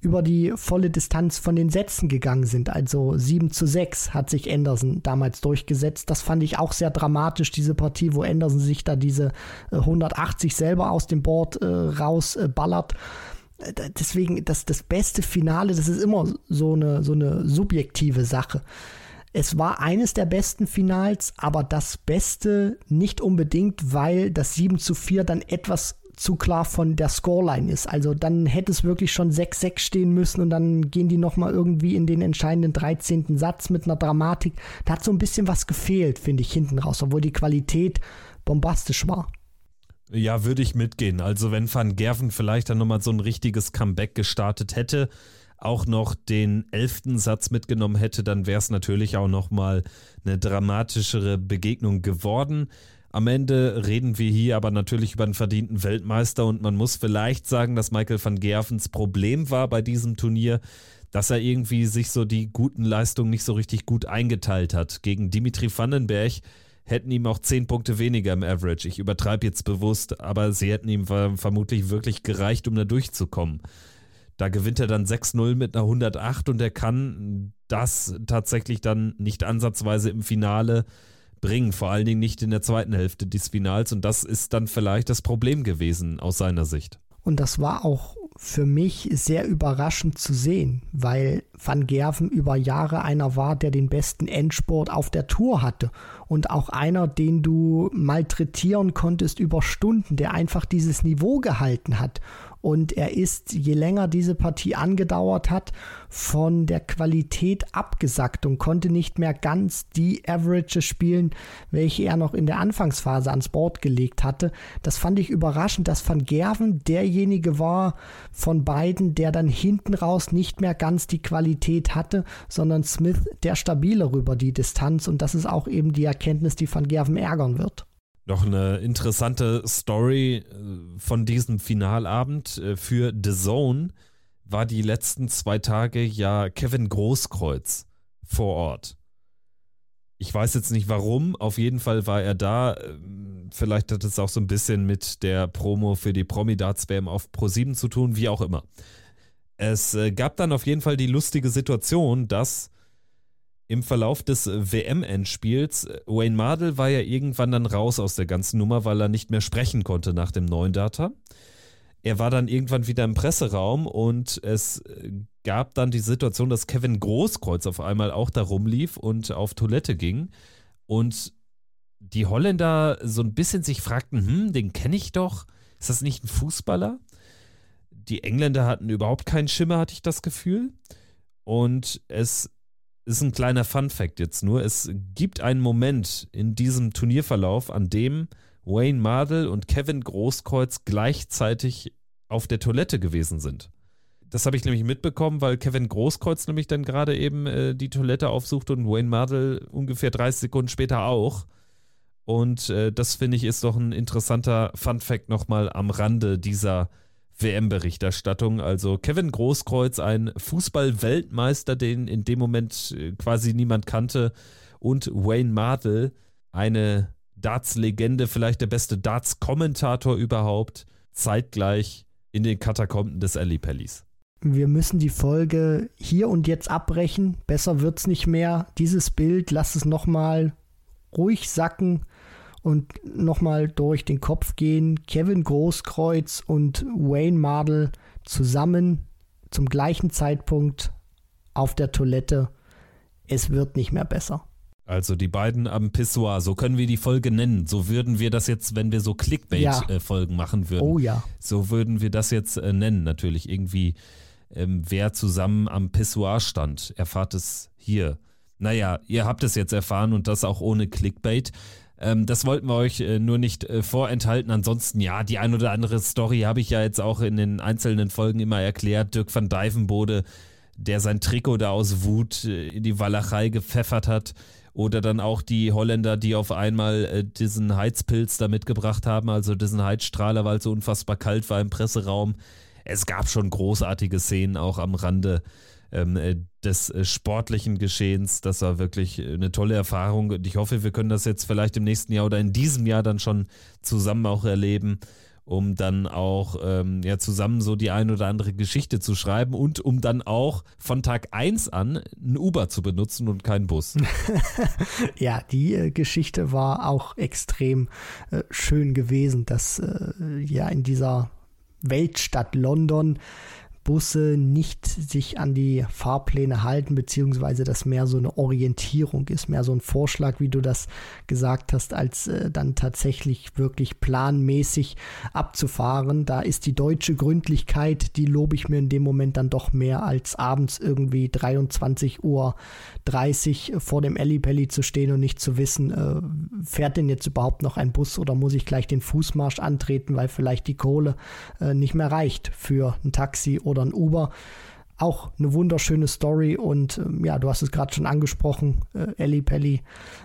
über die volle Distanz von den Sätzen gegangen sind. Also 7 zu 6 hat sich Anderson damals durchgesetzt. Das fand ich auch sehr dramatisch, diese Partie, wo Anderson sich da diese 180 äh, selber aus dem Board äh, rausballert. Äh, Deswegen, das, das beste Finale, das ist immer so eine, so eine subjektive Sache. Es war eines der besten Finals, aber das Beste nicht unbedingt, weil das 7 zu 4 dann etwas zu klar von der Scoreline ist. Also dann hätte es wirklich schon 6-6 stehen müssen und dann gehen die nochmal irgendwie in den entscheidenden 13. Satz mit einer Dramatik. Da hat so ein bisschen was gefehlt, finde ich, hinten raus, obwohl die Qualität bombastisch war. Ja, würde ich mitgehen. Also wenn Van Gerven vielleicht dann nochmal so ein richtiges Comeback gestartet hätte, auch noch den elften Satz mitgenommen hätte, dann wäre es natürlich auch nochmal eine dramatischere Begegnung geworden. Am Ende reden wir hier aber natürlich über einen verdienten Weltmeister und man muss vielleicht sagen, dass Michael van Gervens Problem war bei diesem Turnier, dass er irgendwie sich so die guten Leistungen nicht so richtig gut eingeteilt hat. Gegen Dimitri Vandenberg hätten ihm auch 10 Punkte weniger im Average. Ich übertreibe jetzt bewusst, aber sie hätten ihm vermutlich wirklich gereicht, um da durchzukommen. Da gewinnt er dann 6-0 mit einer 108 und er kann das tatsächlich dann nicht ansatzweise im Finale bringen, vor allen Dingen nicht in der zweiten Hälfte des Finals. Und das ist dann vielleicht das Problem gewesen aus seiner Sicht. Und das war auch für mich sehr überraschend zu sehen, weil Van Gerven über Jahre einer war, der den besten Endsport auf der Tour hatte. Und auch einer, den du malträtieren konntest über Stunden, der einfach dieses Niveau gehalten hat und er ist, je länger diese Partie angedauert hat, von der Qualität abgesackt und konnte nicht mehr ganz die Averages spielen, welche er noch in der Anfangsphase ans Board gelegt hatte. Das fand ich überraschend, dass Van Gerven derjenige war von beiden, der dann hinten raus nicht mehr ganz die Qualität hatte, sondern Smith der stabilere über die Distanz und das ist auch eben die Erkenntnis, die Van Gerven ärgern wird. Noch eine interessante Story äh, von diesem Finalabend äh, für The Zone war die letzten zwei Tage ja Kevin Großkreuz vor Ort. Ich weiß jetzt nicht warum, auf jeden Fall war er da. Ähm, vielleicht hat es auch so ein bisschen mit der Promo für die Promi-Darts WM auf Pro7 zu tun, wie auch immer. Es äh, gab dann auf jeden Fall die lustige Situation, dass im Verlauf des WM-Endspiels, Wayne Mardell war ja irgendwann dann raus aus der ganzen Nummer, weil er nicht mehr sprechen konnte nach dem neuen Data. Er war dann irgendwann wieder im Presseraum und es gab dann die Situation, dass Kevin Großkreuz auf einmal auch da rumlief und auf Toilette ging und die Holländer so ein bisschen sich fragten, hm, den kenne ich doch, ist das nicht ein Fußballer? Die Engländer hatten überhaupt keinen Schimmer, hatte ich das Gefühl. Und es ist ein kleiner Fun-Fact jetzt nur. Es gibt einen Moment in diesem Turnierverlauf, an dem Wayne Mardell und Kevin Großkreuz gleichzeitig auf der Toilette gewesen sind. Das habe ich nämlich mitbekommen, weil Kevin Großkreuz nämlich dann gerade eben äh, die Toilette aufsuchte und Wayne Mardell ungefähr 30 Sekunden später auch. Und äh, das finde ich ist doch ein interessanter Fun-Fact nochmal am Rande dieser WM-Berichterstattung. Also Kevin Großkreuz, ein Fußball-Weltmeister, den in dem Moment äh, quasi niemand kannte, und Wayne Mardell, eine Darts-Legende, vielleicht der beste Darts-Kommentator überhaupt, zeitgleich in den Katakomben des Ali Pellis. Wir müssen die Folge hier und jetzt abbrechen. Besser wird's nicht mehr. Dieses Bild, lass es nochmal ruhig sacken und nochmal durch den Kopf gehen. Kevin Großkreuz und Wayne Mardell zusammen zum gleichen Zeitpunkt auf der Toilette. Es wird nicht mehr besser. Also die beiden am Pissoir, so können wir die Folge nennen. So würden wir das jetzt, wenn wir so Clickbait-Folgen ja. machen würden. Oh ja. So würden wir das jetzt äh, nennen. Natürlich irgendwie, ähm, wer zusammen am Pissoir stand. Erfahrt es hier. Naja, ihr habt es jetzt erfahren und das auch ohne Clickbait. Ähm, das wollten wir euch äh, nur nicht äh, vorenthalten. Ansonsten, ja, die ein oder andere Story habe ich ja jetzt auch in den einzelnen Folgen immer erklärt. Dirk van Dijvenbode, der sein Trikot da aus Wut äh, in die Walachei gepfeffert hat. Oder dann auch die Holländer, die auf einmal äh, diesen Heizpilz da mitgebracht haben, also diesen Heizstrahler, weil es so unfassbar kalt war im Presseraum. Es gab schon großartige Szenen auch am Rande ähm, äh, des äh, sportlichen Geschehens. Das war wirklich äh, eine tolle Erfahrung und ich hoffe, wir können das jetzt vielleicht im nächsten Jahr oder in diesem Jahr dann schon zusammen auch erleben um dann auch ähm, ja, zusammen so die ein oder andere Geschichte zu schreiben und um dann auch von Tag 1 an ein Uber zu benutzen und keinen Bus. ja, die äh, Geschichte war auch extrem äh, schön gewesen, dass äh, ja in dieser Weltstadt London Busse nicht sich an die Fahrpläne halten, beziehungsweise das mehr so eine Orientierung ist, mehr so ein Vorschlag, wie du das gesagt hast, als äh, dann tatsächlich wirklich planmäßig abzufahren. Da ist die deutsche Gründlichkeit, die lobe ich mir in dem Moment dann doch mehr als abends irgendwie 23 Uhr 30 vor dem Ellipelli zu stehen und nicht zu wissen, äh, fährt denn jetzt überhaupt noch ein Bus oder muss ich gleich den Fußmarsch antreten, weil vielleicht die Kohle äh, nicht mehr reicht für ein Taxi oder ein Uber. Auch eine wunderschöne Story und ähm, ja, du hast es gerade schon angesprochen, äh, Ellie Pelli.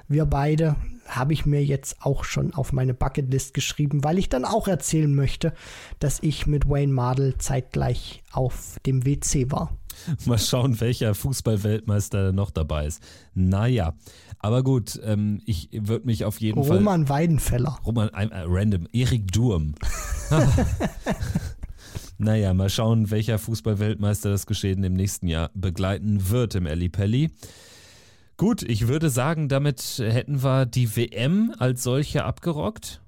Wir beide habe ich mir jetzt auch schon auf meine Bucketlist geschrieben, weil ich dann auch erzählen möchte, dass ich mit Wayne Mardell zeitgleich auf dem WC war. Mal schauen, welcher Fußballweltmeister noch dabei ist. Naja, aber gut, ähm, ich würde mich auf jeden Roman Fall. Roman Weidenfeller. Roman, äh, random, Erik Durm. naja, mal schauen, welcher Fußballweltmeister das Geschehen im nächsten Jahr begleiten wird im Eli Pelli. Gut, ich würde sagen, damit hätten wir die WM als solche abgerockt.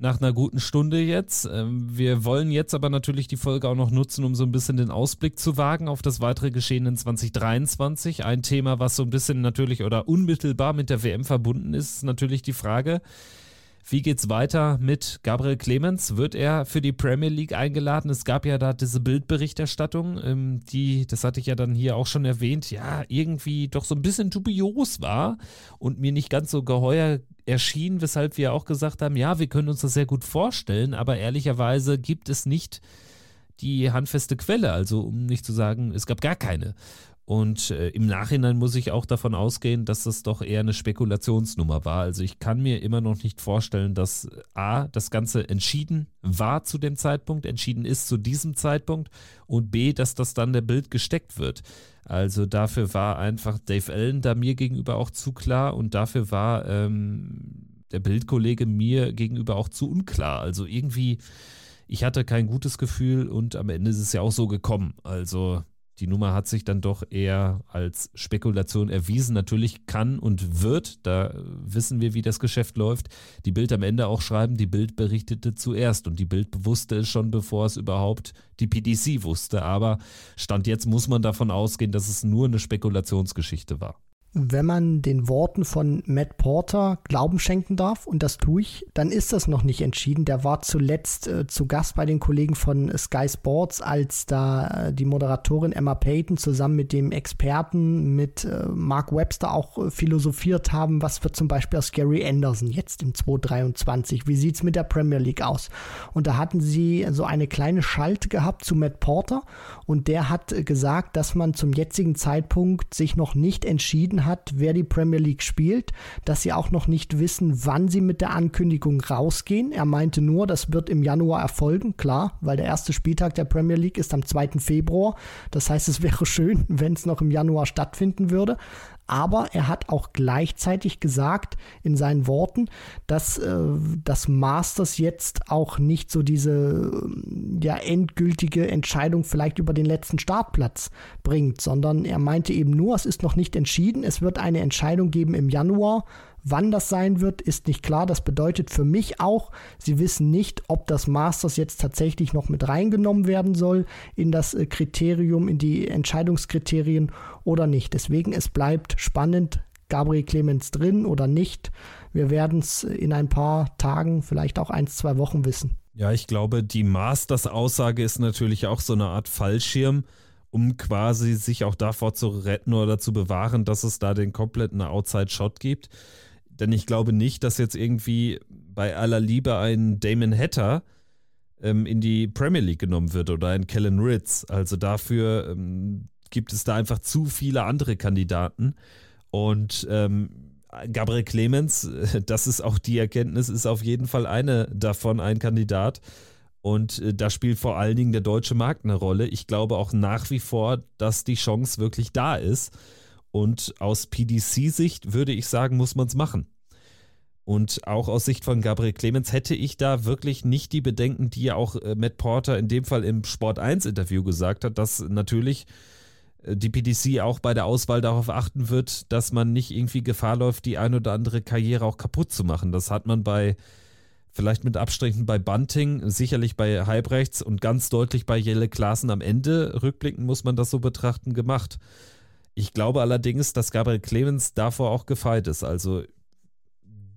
nach einer guten Stunde jetzt. Ähm, wir wollen jetzt aber natürlich die Folge auch noch nutzen, um so ein bisschen den Ausblick zu wagen auf das weitere Geschehen in 2023. Ein Thema, was so ein bisschen natürlich oder unmittelbar mit der WM verbunden ist, ist natürlich die Frage, wie geht's weiter mit Gabriel Clemens? Wird er für die Premier League eingeladen? Es gab ja da diese Bildberichterstattung, ähm, die, das hatte ich ja dann hier auch schon erwähnt, ja, irgendwie doch so ein bisschen dubios war und mir nicht ganz so geheuer erschien, weshalb wir auch gesagt haben, ja, wir können uns das sehr gut vorstellen, aber ehrlicherweise gibt es nicht die handfeste Quelle, also um nicht zu sagen, es gab gar keine. Und äh, im Nachhinein muss ich auch davon ausgehen, dass das doch eher eine Spekulationsnummer war. Also ich kann mir immer noch nicht vorstellen, dass A, das Ganze entschieden war zu dem Zeitpunkt, entschieden ist zu diesem Zeitpunkt und B, dass das dann der Bild gesteckt wird. Also dafür war einfach Dave Allen da mir gegenüber auch zu klar und dafür war ähm, der Bildkollege mir gegenüber auch zu unklar. Also irgendwie, ich hatte kein gutes Gefühl und am Ende ist es ja auch so gekommen. Also die Nummer hat sich dann doch eher als Spekulation erwiesen. Natürlich kann und wird, da wissen wir, wie das Geschäft läuft, die Bild am Ende auch schreiben, die Bild berichtete zuerst und die Bild wusste es schon, bevor es überhaupt die PDC wusste. Aber Stand jetzt muss man davon ausgehen, dass es nur eine Spekulationsgeschichte war wenn man den Worten von Matt Porter Glauben schenken darf, und das tue ich, dann ist das noch nicht entschieden. Der war zuletzt äh, zu Gast bei den Kollegen von Sky Sports, als da äh, die Moderatorin Emma Payton zusammen mit dem Experten, mit äh, Mark Webster auch äh, philosophiert haben, was wird zum Beispiel aus Gary Anderson jetzt in 2023, wie sieht es mit der Premier League aus? Und da hatten sie so eine kleine Schalte gehabt zu Matt Porter und der hat äh, gesagt, dass man zum jetzigen Zeitpunkt sich noch nicht entschieden entschieden hat, wer die Premier League spielt, dass sie auch noch nicht wissen, wann sie mit der Ankündigung rausgehen. Er meinte nur, das wird im Januar erfolgen, klar, weil der erste Spieltag der Premier League ist am 2. Februar. Das heißt, es wäre schön, wenn es noch im Januar stattfinden würde aber er hat auch gleichzeitig gesagt in seinen Worten, dass äh, das Masters jetzt auch nicht so diese äh, ja endgültige Entscheidung vielleicht über den letzten Startplatz bringt, sondern er meinte eben nur, es ist noch nicht entschieden, es wird eine Entscheidung geben im Januar Wann das sein wird, ist nicht klar. Das bedeutet für mich auch, sie wissen nicht, ob das Masters jetzt tatsächlich noch mit reingenommen werden soll in das äh, Kriterium, in die Entscheidungskriterien oder nicht. Deswegen, es bleibt spannend. Gabriel Clemens drin oder nicht. Wir werden es in ein paar Tagen, vielleicht auch ein, zwei Wochen wissen. Ja, ich glaube, die Masters-Aussage ist natürlich auch so eine Art Fallschirm um quasi sich auch davor zu retten oder zu bewahren, dass es da den kompletten Outside-Shot gibt. Denn ich glaube nicht, dass jetzt irgendwie bei aller Liebe ein Damon Hatter ähm, in die Premier League genommen wird oder ein Kellen Ritz. Also dafür ähm, gibt es da einfach zu viele andere Kandidaten. Und ähm, Gabriel Clemens, das ist auch die Erkenntnis, ist auf jeden Fall eine davon, ein Kandidat. Und äh, da spielt vor allen Dingen der deutsche Markt eine Rolle. Ich glaube auch nach wie vor, dass die Chance wirklich da ist. Und aus PDC-Sicht würde ich sagen, muss man es machen. Und auch aus Sicht von Gabriel Clemens hätte ich da wirklich nicht die Bedenken, die ja auch äh, Matt Porter in dem Fall im Sport 1-Interview gesagt hat, dass natürlich die PDC auch bei der Auswahl darauf achten wird, dass man nicht irgendwie Gefahr läuft, die ein oder andere Karriere auch kaputt zu machen. Das hat man bei, vielleicht mit Abstrichen bei Bunting, sicherlich bei Halbrechts und ganz deutlich bei Jelle Klaassen am Ende, rückblickend muss man das so betrachten, gemacht. Ich glaube allerdings, dass Gabriel Clemens davor auch gefeit ist. Also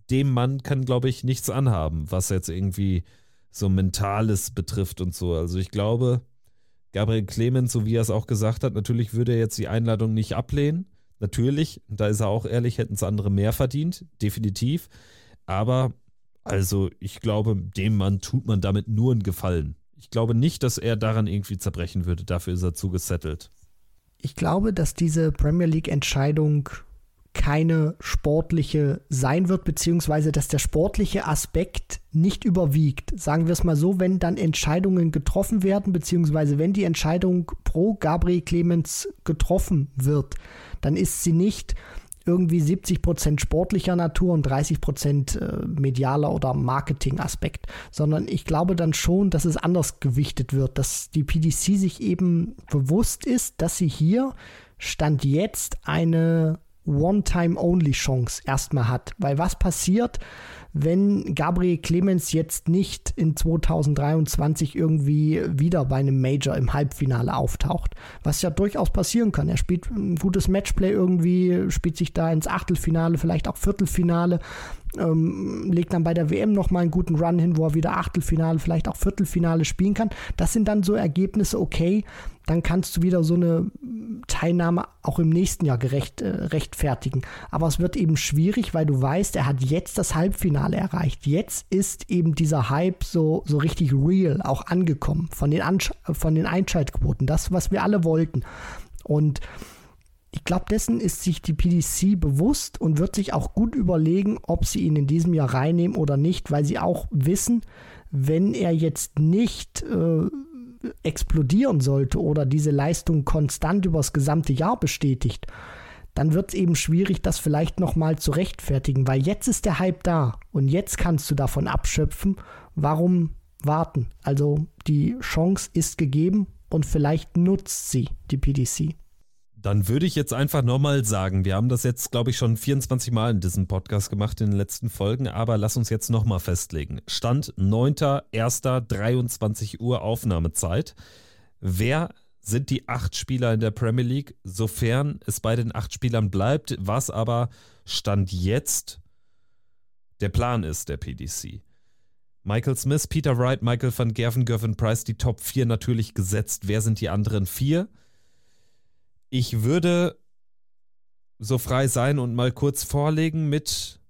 dem Mann kann, glaube ich, nichts anhaben, was jetzt irgendwie so Mentales betrifft und so. Also ich glaube, Gabriel Clemens, so wie er es auch gesagt hat, natürlich würde er jetzt die Einladung nicht ablehnen. Natürlich, da ist er auch ehrlich, hätten es andere mehr verdient, definitiv. Aber also ich glaube, dem Mann tut man damit nur einen Gefallen. Ich glaube nicht, dass er daran irgendwie zerbrechen würde. Dafür ist er zugesettelt. Ich glaube, dass diese Premier League-Entscheidung keine sportliche sein wird, beziehungsweise dass der sportliche Aspekt nicht überwiegt. Sagen wir es mal so, wenn dann Entscheidungen getroffen werden, beziehungsweise wenn die Entscheidung pro Gabriel Clemens getroffen wird, dann ist sie nicht irgendwie 70 Prozent sportlicher Natur und 30 Prozent äh, medialer oder Marketing-Aspekt, sondern ich glaube dann schon, dass es anders gewichtet wird, dass die PDC sich eben bewusst ist, dass sie hier Stand jetzt eine One-Time-Only-Chance erstmal hat. Weil was passiert, wenn Gabriel Clemens jetzt nicht in 2023 irgendwie wieder bei einem Major im Halbfinale auftaucht. Was ja durchaus passieren kann. Er spielt ein gutes Matchplay irgendwie, spielt sich da ins Achtelfinale, vielleicht auch Viertelfinale ähm, legt dann bei der WM nochmal einen guten Run hin, wo er wieder Achtelfinale, vielleicht auch Viertelfinale spielen kann. Das sind dann so Ergebnisse, okay, dann kannst du wieder so eine Teilnahme auch im nächsten Jahr gerecht, äh, rechtfertigen. Aber es wird eben schwierig, weil du weißt, er hat jetzt das Halbfinale erreicht. Jetzt ist eben dieser Hype so, so richtig real auch angekommen von den, Ansch von den Einschaltquoten. Das, was wir alle wollten. Und ich glaube, dessen ist sich die PDC bewusst und wird sich auch gut überlegen, ob sie ihn in diesem Jahr reinnehmen oder nicht, weil sie auch wissen, wenn er jetzt nicht äh, explodieren sollte oder diese Leistung konstant übers gesamte Jahr bestätigt, dann wird es eben schwierig, das vielleicht nochmal zu rechtfertigen, weil jetzt ist der Hype da und jetzt kannst du davon abschöpfen. Warum warten? Also die Chance ist gegeben und vielleicht nutzt sie die PDC. Dann würde ich jetzt einfach nochmal sagen, wir haben das jetzt, glaube ich, schon 24 Mal in diesem Podcast gemacht in den letzten Folgen, aber lass uns jetzt nochmal festlegen. Stand 9.1.23 Uhr Aufnahmezeit. Wer sind die acht Spieler in der Premier League, sofern es bei den acht Spielern bleibt, was aber Stand jetzt der Plan ist der PDC. Michael Smith, Peter Wright, Michael van Gerven, Gervin Price, die Top 4 natürlich gesetzt. Wer sind die anderen vier? Ich würde so frei sein und mal kurz vorlegen mit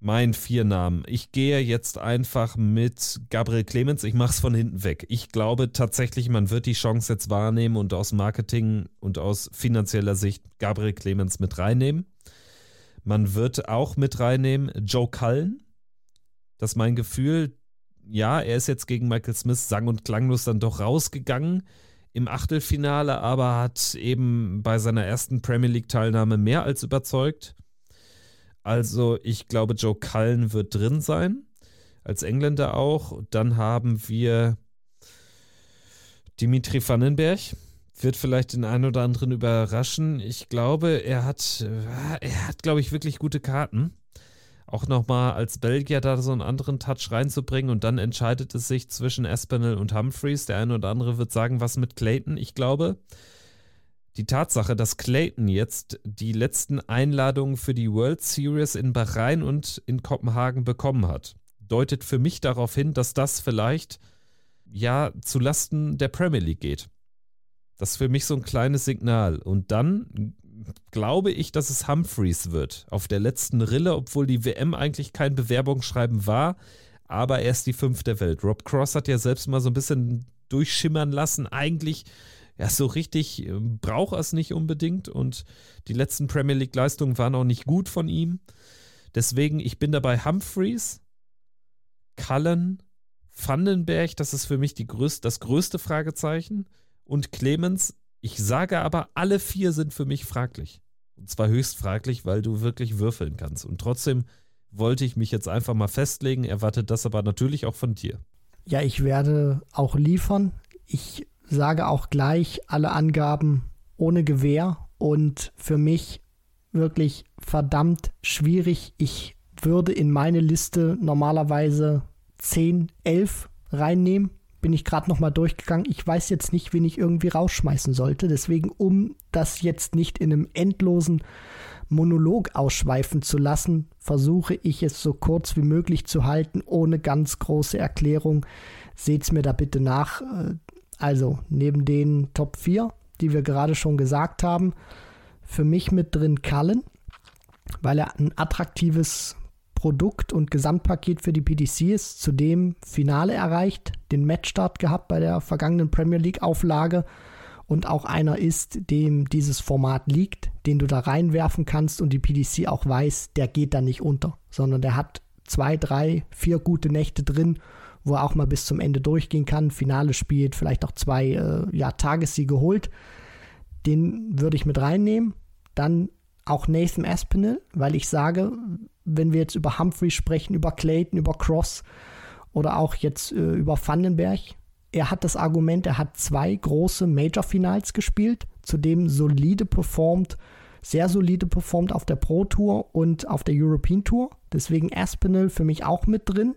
meinen vier Namen. Ich gehe jetzt einfach mit Gabriel Clemens. Ich mache es von hinten weg. Ich glaube tatsächlich, man wird die Chance jetzt wahrnehmen und aus Marketing und aus finanzieller Sicht Gabriel Clemens mit reinnehmen. Man wird auch mit reinnehmen Joe Cullen. Das ist mein Gefühl. Ja, er ist jetzt gegen Michael Smith sang- und klanglos dann doch rausgegangen im Achtelfinale, aber hat eben bei seiner ersten Premier League-Teilnahme mehr als überzeugt. Also ich glaube, Joe Cullen wird drin sein, als Engländer auch. Dann haben wir Dimitri Vandenberg, wird vielleicht den einen oder anderen überraschen. Ich glaube, er hat, äh, er hat, glaube ich, wirklich gute Karten auch nochmal als Belgier da so einen anderen Touch reinzubringen und dann entscheidet es sich zwischen Espinel und Humphreys. Der eine oder andere wird sagen, was mit Clayton? Ich glaube, die Tatsache, dass Clayton jetzt die letzten Einladungen für die World Series in Bahrain und in Kopenhagen bekommen hat, deutet für mich darauf hin, dass das vielleicht ja zu Lasten der Premier League geht. Das ist für mich so ein kleines Signal. Und dann glaube ich, dass es Humphreys wird. Auf der letzten Rille, obwohl die WM eigentlich kein Bewerbungsschreiben war, aber er ist die fünfte Welt. Rob Cross hat ja selbst mal so ein bisschen durchschimmern lassen. Eigentlich, ja, so richtig äh, braucht er es nicht unbedingt und die letzten Premier League-Leistungen waren auch nicht gut von ihm. Deswegen, ich bin dabei Humphreys, Cullen, Vandenberg, das ist für mich die größte, das größte Fragezeichen. Und Clemens, ich sage aber, alle vier sind für mich fraglich. Und zwar höchst fraglich, weil du wirklich würfeln kannst. Und trotzdem wollte ich mich jetzt einfach mal festlegen, erwartet das aber natürlich auch von dir. Ja, ich werde auch liefern. Ich sage auch gleich alle Angaben ohne Gewehr und für mich wirklich verdammt schwierig. Ich würde in meine Liste normalerweise 10, 11 reinnehmen bin ich gerade noch mal durchgegangen. Ich weiß jetzt nicht, wen ich irgendwie rausschmeißen sollte. Deswegen, um das jetzt nicht in einem endlosen Monolog ausschweifen zu lassen, versuche ich es so kurz wie möglich zu halten, ohne ganz große Erklärung. Seht's mir da bitte nach. Also, neben den Top 4, die wir gerade schon gesagt haben, für mich mit drin Cullen, weil er ein attraktives Produkt und Gesamtpaket für die PDC ist, zudem Finale erreicht, den Matchstart gehabt bei der vergangenen Premier League Auflage und auch einer ist, dem dieses Format liegt, den du da reinwerfen kannst und die PDC auch weiß, der geht da nicht unter, sondern der hat zwei, drei, vier gute Nächte drin, wo er auch mal bis zum Ende durchgehen kann, Finale spielt, vielleicht auch zwei äh, ja, Tagessiege holt. Den würde ich mit reinnehmen. Dann auch Nathan Aspinall, weil ich sage, wenn wir jetzt über Humphrey sprechen, über Clayton, über Cross oder auch jetzt äh, über Vandenberg, er hat das Argument, er hat zwei große Major-Finals gespielt, zudem solide performt, sehr solide performt auf der Pro Tour und auf der European Tour. Deswegen Aspinall für mich auch mit drin.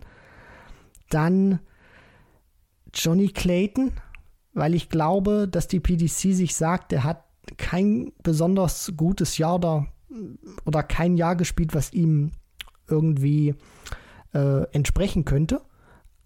Dann Johnny Clayton, weil ich glaube, dass die PDC sich sagt, er hat kein besonders gutes Jahr da oder kein Jahr gespielt, was ihm irgendwie äh, entsprechen könnte.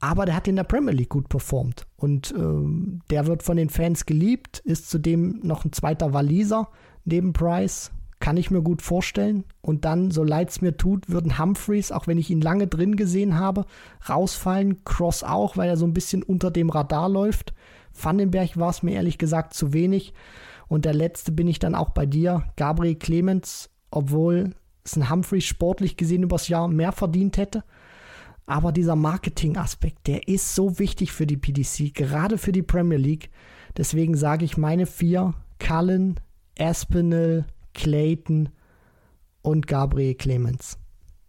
Aber der hat in der Premier League gut performt. Und ähm, der wird von den Fans geliebt, ist zudem noch ein zweiter Waliser neben Price. Kann ich mir gut vorstellen. Und dann, so leid es mir tut, würden Humphreys, auch wenn ich ihn lange drin gesehen habe, rausfallen. Cross auch, weil er so ein bisschen unter dem Radar läuft. Vandenberg war es mir ehrlich gesagt zu wenig. Und der letzte bin ich dann auch bei dir, Gabriel Clemens, obwohl es ein Humphreys sportlich gesehen übers Jahr mehr verdient hätte. Aber dieser Marketing-Aspekt, der ist so wichtig für die PDC, gerade für die Premier League. Deswegen sage ich meine vier: Cullen, Aspinall, Clayton und Gabriel Clemens.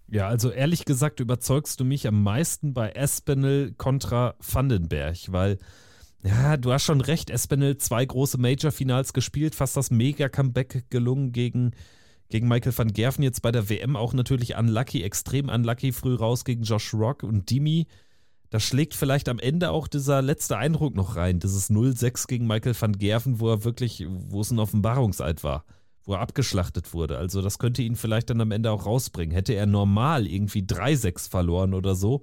Ja, also ehrlich gesagt überzeugst du mich am meisten bei Aspinall kontra Vandenberg, weil ja, du hast schon recht, Aspinall zwei große Major-Finals gespielt, fast das Mega-Comeback gelungen gegen gegen Michael van Gerven jetzt bei der WM auch natürlich unlucky, extrem unlucky, früh raus gegen Josh Rock und Dimi. Da schlägt vielleicht am Ende auch dieser letzte Eindruck noch rein, dieses 0-6 gegen Michael van Gerven, wo er wirklich, wo es ein Offenbarungseid war, wo er abgeschlachtet wurde. Also das könnte ihn vielleicht dann am Ende auch rausbringen. Hätte er normal irgendwie 3-6 verloren oder so,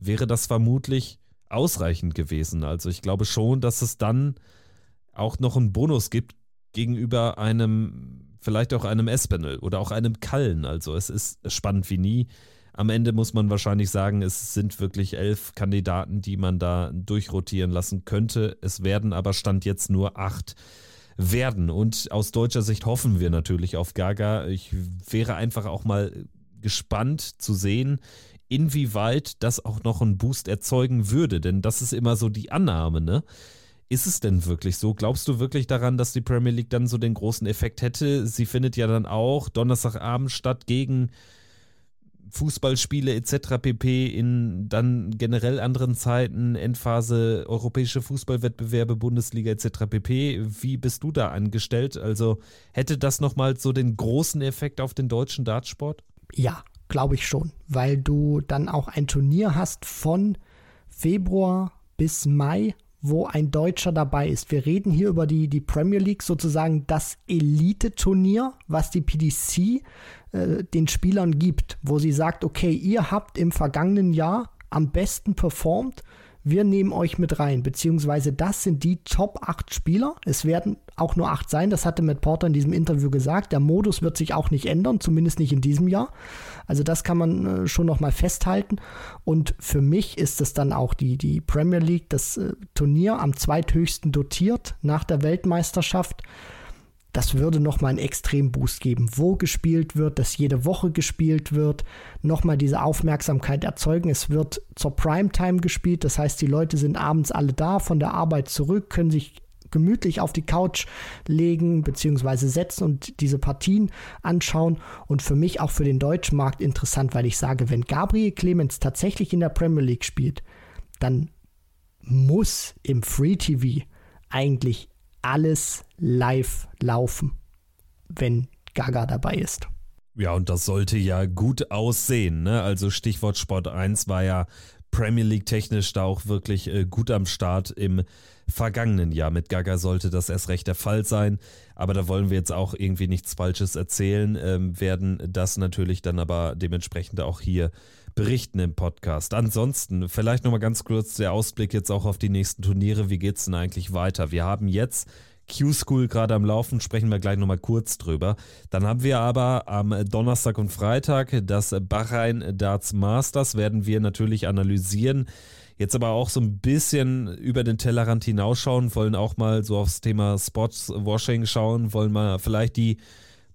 wäre das vermutlich ausreichend gewesen. Also ich glaube schon, dass es dann auch noch einen Bonus gibt gegenüber einem vielleicht auch einem Espinel oder auch einem Kallen. Also es ist spannend wie nie. Am Ende muss man wahrscheinlich sagen, es sind wirklich elf Kandidaten, die man da durchrotieren lassen könnte. Es werden aber Stand jetzt nur acht werden. Und aus deutscher Sicht hoffen wir natürlich auf Gaga. Ich wäre einfach auch mal gespannt zu sehen, inwieweit das auch noch einen Boost erzeugen würde. Denn das ist immer so die Annahme, ne? Ist es denn wirklich so? Glaubst du wirklich daran, dass die Premier League dann so den großen Effekt hätte? Sie findet ja dann auch Donnerstagabend statt gegen Fußballspiele etc. pp. in dann generell anderen Zeiten, Endphase europäische Fußballwettbewerbe, Bundesliga etc. pp. Wie bist du da angestellt? Also hätte das nochmal so den großen Effekt auf den deutschen Dartsport? Ja, glaube ich schon, weil du dann auch ein Turnier hast von Februar bis Mai wo ein Deutscher dabei ist. Wir reden hier über die, die Premier League, sozusagen das Elite-Turnier, was die PDC äh, den Spielern gibt, wo sie sagt, okay, ihr habt im vergangenen Jahr am besten performt wir nehmen euch mit rein, beziehungsweise das sind die Top 8 Spieler. Es werden auch nur 8 sein, das hatte Matt Porter in diesem Interview gesagt. Der Modus wird sich auch nicht ändern, zumindest nicht in diesem Jahr. Also das kann man äh, schon nochmal festhalten. Und für mich ist es dann auch die, die Premier League, das äh, Turnier am zweithöchsten dotiert nach der Weltmeisterschaft das würde nochmal einen Extremboost geben, wo gespielt wird, dass jede Woche gespielt wird, nochmal diese Aufmerksamkeit erzeugen. Es wird zur Primetime gespielt, das heißt, die Leute sind abends alle da, von der Arbeit zurück, können sich gemütlich auf die Couch legen bzw. setzen und diese Partien anschauen. Und für mich auch für den deutschen Markt interessant, weil ich sage, wenn Gabriel Clemens tatsächlich in der Premier League spielt, dann muss im Free TV eigentlich alles live laufen, wenn Gaga dabei ist. Ja, und das sollte ja gut aussehen. Ne? Also Stichwort Sport 1 war ja Premier League technisch da auch wirklich äh, gut am Start im vergangenen Jahr. Mit Gaga sollte das erst recht der Fall sein. Aber da wollen wir jetzt auch irgendwie nichts Falsches erzählen, ähm, werden das natürlich dann aber dementsprechend auch hier berichten im Podcast. Ansonsten vielleicht nochmal ganz kurz der Ausblick jetzt auch auf die nächsten Turniere. Wie geht es denn eigentlich weiter? Wir haben jetzt Q-School gerade am Laufen, sprechen wir gleich nochmal kurz drüber. Dann haben wir aber am Donnerstag und Freitag das Bahrain Darts Masters, werden wir natürlich analysieren. Jetzt aber auch so ein bisschen über den Tellerrand hinausschauen, wollen auch mal so aufs Thema Sportswashing schauen, wollen mal vielleicht die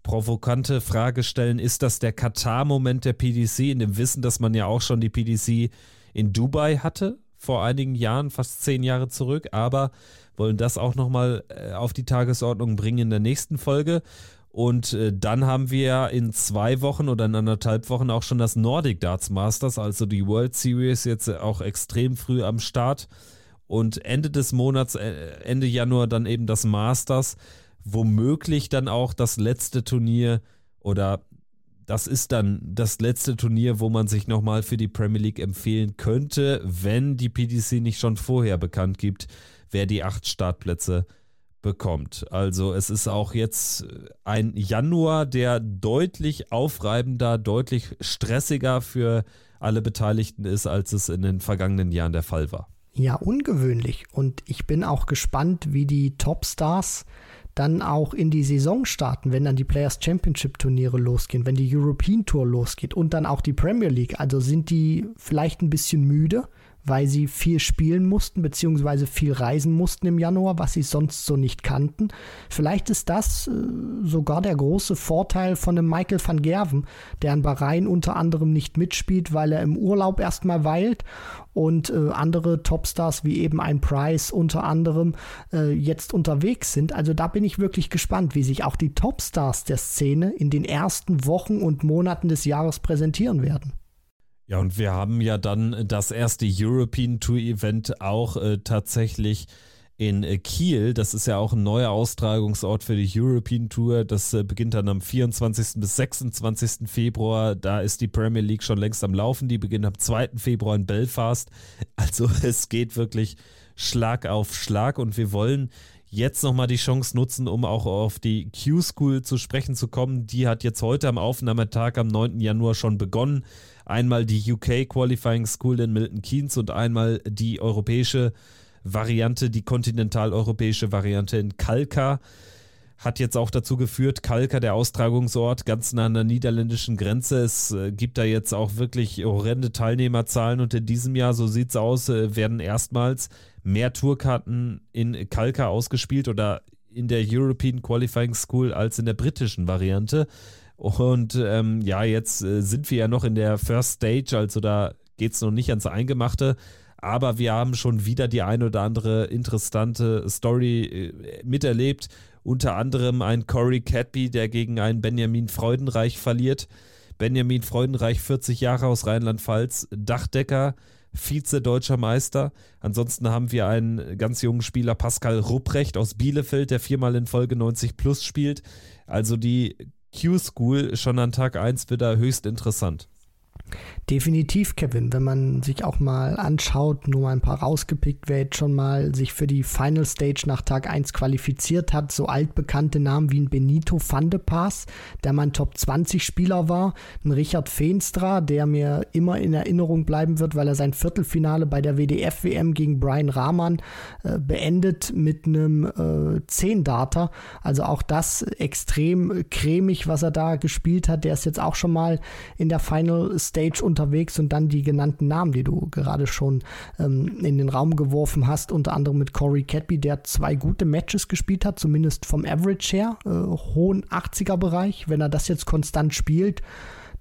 provokante Frage stellen, ist das der Katar-Moment der PDC, in dem Wissen, dass man ja auch schon die PDC in Dubai hatte, vor einigen Jahren, fast zehn Jahre zurück, aber wollen das auch nochmal äh, auf die Tagesordnung bringen in der nächsten Folge. Und äh, dann haben wir in zwei Wochen oder in anderthalb Wochen auch schon das Nordic Darts Masters, also die World Series jetzt auch extrem früh am Start. Und Ende des Monats, äh, Ende Januar dann eben das Masters womöglich dann auch das letzte Turnier oder das ist dann das letzte Turnier, wo man sich nochmal für die Premier League empfehlen könnte, wenn die PDC nicht schon vorher bekannt gibt, wer die acht Startplätze bekommt. Also es ist auch jetzt ein Januar, der deutlich aufreibender, deutlich stressiger für alle Beteiligten ist, als es in den vergangenen Jahren der Fall war. Ja, ungewöhnlich. Und ich bin auch gespannt, wie die Topstars dann auch in die Saison starten, wenn dann die Players Championship Turniere losgehen, wenn die European Tour losgeht und dann auch die Premier League. Also sind die vielleicht ein bisschen müde, weil sie viel spielen mussten, beziehungsweise viel reisen mussten im Januar, was sie sonst so nicht kannten. Vielleicht ist das äh, sogar der große Vorteil von einem Michael van Gerven, der in Bahrain unter anderem nicht mitspielt, weil er im Urlaub erstmal weilt und äh, andere Topstars wie eben ein Price unter anderem äh, jetzt unterwegs sind. Also da bin ich wirklich gespannt, wie sich auch die Topstars der Szene in den ersten Wochen und Monaten des Jahres präsentieren werden. Ja, und wir haben ja dann das erste European Tour Event auch äh, tatsächlich in äh, Kiel. Das ist ja auch ein neuer Austragungsort für die European Tour. Das äh, beginnt dann am 24. bis 26. Februar. Da ist die Premier League schon längst am Laufen. Die beginnt am 2. Februar in Belfast. Also es geht wirklich Schlag auf Schlag und wir wollen jetzt nochmal die Chance nutzen, um auch auf die Q-School zu sprechen zu kommen. Die hat jetzt heute am Aufnahmetag am 9. Januar schon begonnen. Einmal die UK Qualifying School in Milton Keynes und einmal die europäische Variante, die kontinentaleuropäische Variante in Kalka. Hat jetzt auch dazu geführt, Kalka, der Austragungsort, ganz nah an der niederländischen Grenze. Es äh, gibt da jetzt auch wirklich horrende Teilnehmerzahlen und in diesem Jahr, so sieht es aus, äh, werden erstmals mehr Tourkarten in Kalka ausgespielt oder in der European Qualifying School als in der britischen Variante. Und ähm, ja, jetzt äh, sind wir ja noch in der First Stage, also da geht es noch nicht ans Eingemachte. Aber wir haben schon wieder die ein oder andere interessante Story äh, miterlebt. Unter anderem ein Corey Cadby, der gegen einen Benjamin Freudenreich verliert. Benjamin Freudenreich, 40 Jahre aus Rheinland-Pfalz, Dachdecker, Vize-Deutscher Meister. Ansonsten haben wir einen ganz jungen Spieler, Pascal Rupprecht aus Bielefeld, der viermal in Folge 90 plus spielt. Also die Q-School schon an Tag 1 wieder höchst interessant. Definitiv, Kevin. Wenn man sich auch mal anschaut, nur mal ein paar rausgepickt, wer jetzt schon mal sich für die Final Stage nach Tag 1 qualifiziert hat, so altbekannte Namen wie ein Benito van de Paas, der mein Top 20 Spieler war, ein Richard Feenstra, der mir immer in Erinnerung bleiben wird, weil er sein Viertelfinale bei der WDF WM gegen Brian Rahman äh, beendet mit einem äh, 10-Data. Also auch das extrem cremig, was er da gespielt hat. Der ist jetzt auch schon mal in der Final Stage unterwegs und dann die genannten Namen, die du gerade schon ähm, in den Raum geworfen hast, unter anderem mit Corey Cadby, der zwei gute Matches gespielt hat, zumindest vom Average her, äh, hohen 80er Bereich. Wenn er das jetzt konstant spielt,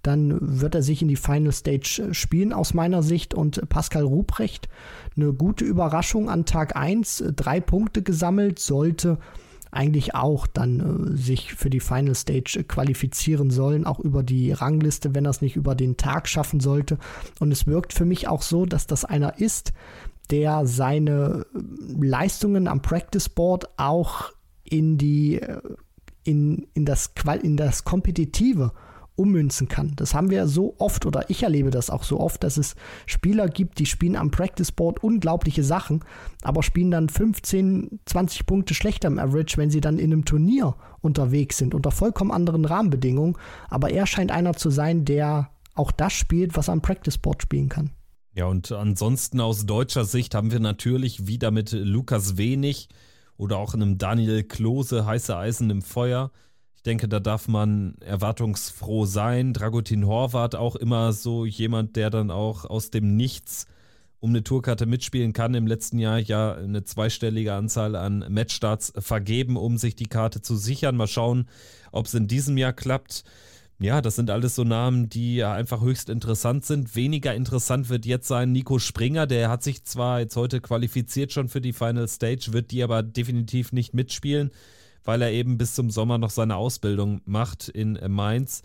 dann wird er sich in die Final Stage äh, spielen aus meiner Sicht. Und Pascal Ruprecht, eine gute Überraschung an Tag 1, äh, drei Punkte gesammelt, sollte eigentlich auch dann äh, sich für die Final Stage äh, qualifizieren sollen, auch über die Rangliste, wenn er es nicht über den Tag schaffen sollte. Und es wirkt für mich auch so, dass das einer ist, der seine äh, Leistungen am Practice Board auch in die äh, in, in, das, in das Kompetitive ummünzen kann. Das haben wir so oft oder ich erlebe das auch so oft, dass es Spieler gibt, die spielen am Practice Board unglaubliche Sachen, aber spielen dann 15, 20 Punkte schlechter im Average, wenn sie dann in einem Turnier unterwegs sind, unter vollkommen anderen Rahmenbedingungen. Aber er scheint einer zu sein, der auch das spielt, was er am Practice Board spielen kann. Ja, und ansonsten aus deutscher Sicht haben wir natürlich wieder mit Lukas Wenig oder auch einem Daniel Klose heiße Eisen im Feuer denke, da darf man erwartungsfroh sein. Dragutin Horvath auch immer so jemand, der dann auch aus dem Nichts um eine Tourkarte mitspielen kann. Im letzten Jahr ja eine zweistellige Anzahl an Matchstarts vergeben, um sich die Karte zu sichern. Mal schauen, ob es in diesem Jahr klappt. Ja, das sind alles so Namen, die einfach höchst interessant sind. Weniger interessant wird jetzt sein Nico Springer. Der hat sich zwar jetzt heute qualifiziert schon für die Final Stage, wird die aber definitiv nicht mitspielen weil er eben bis zum Sommer noch seine Ausbildung macht in Mainz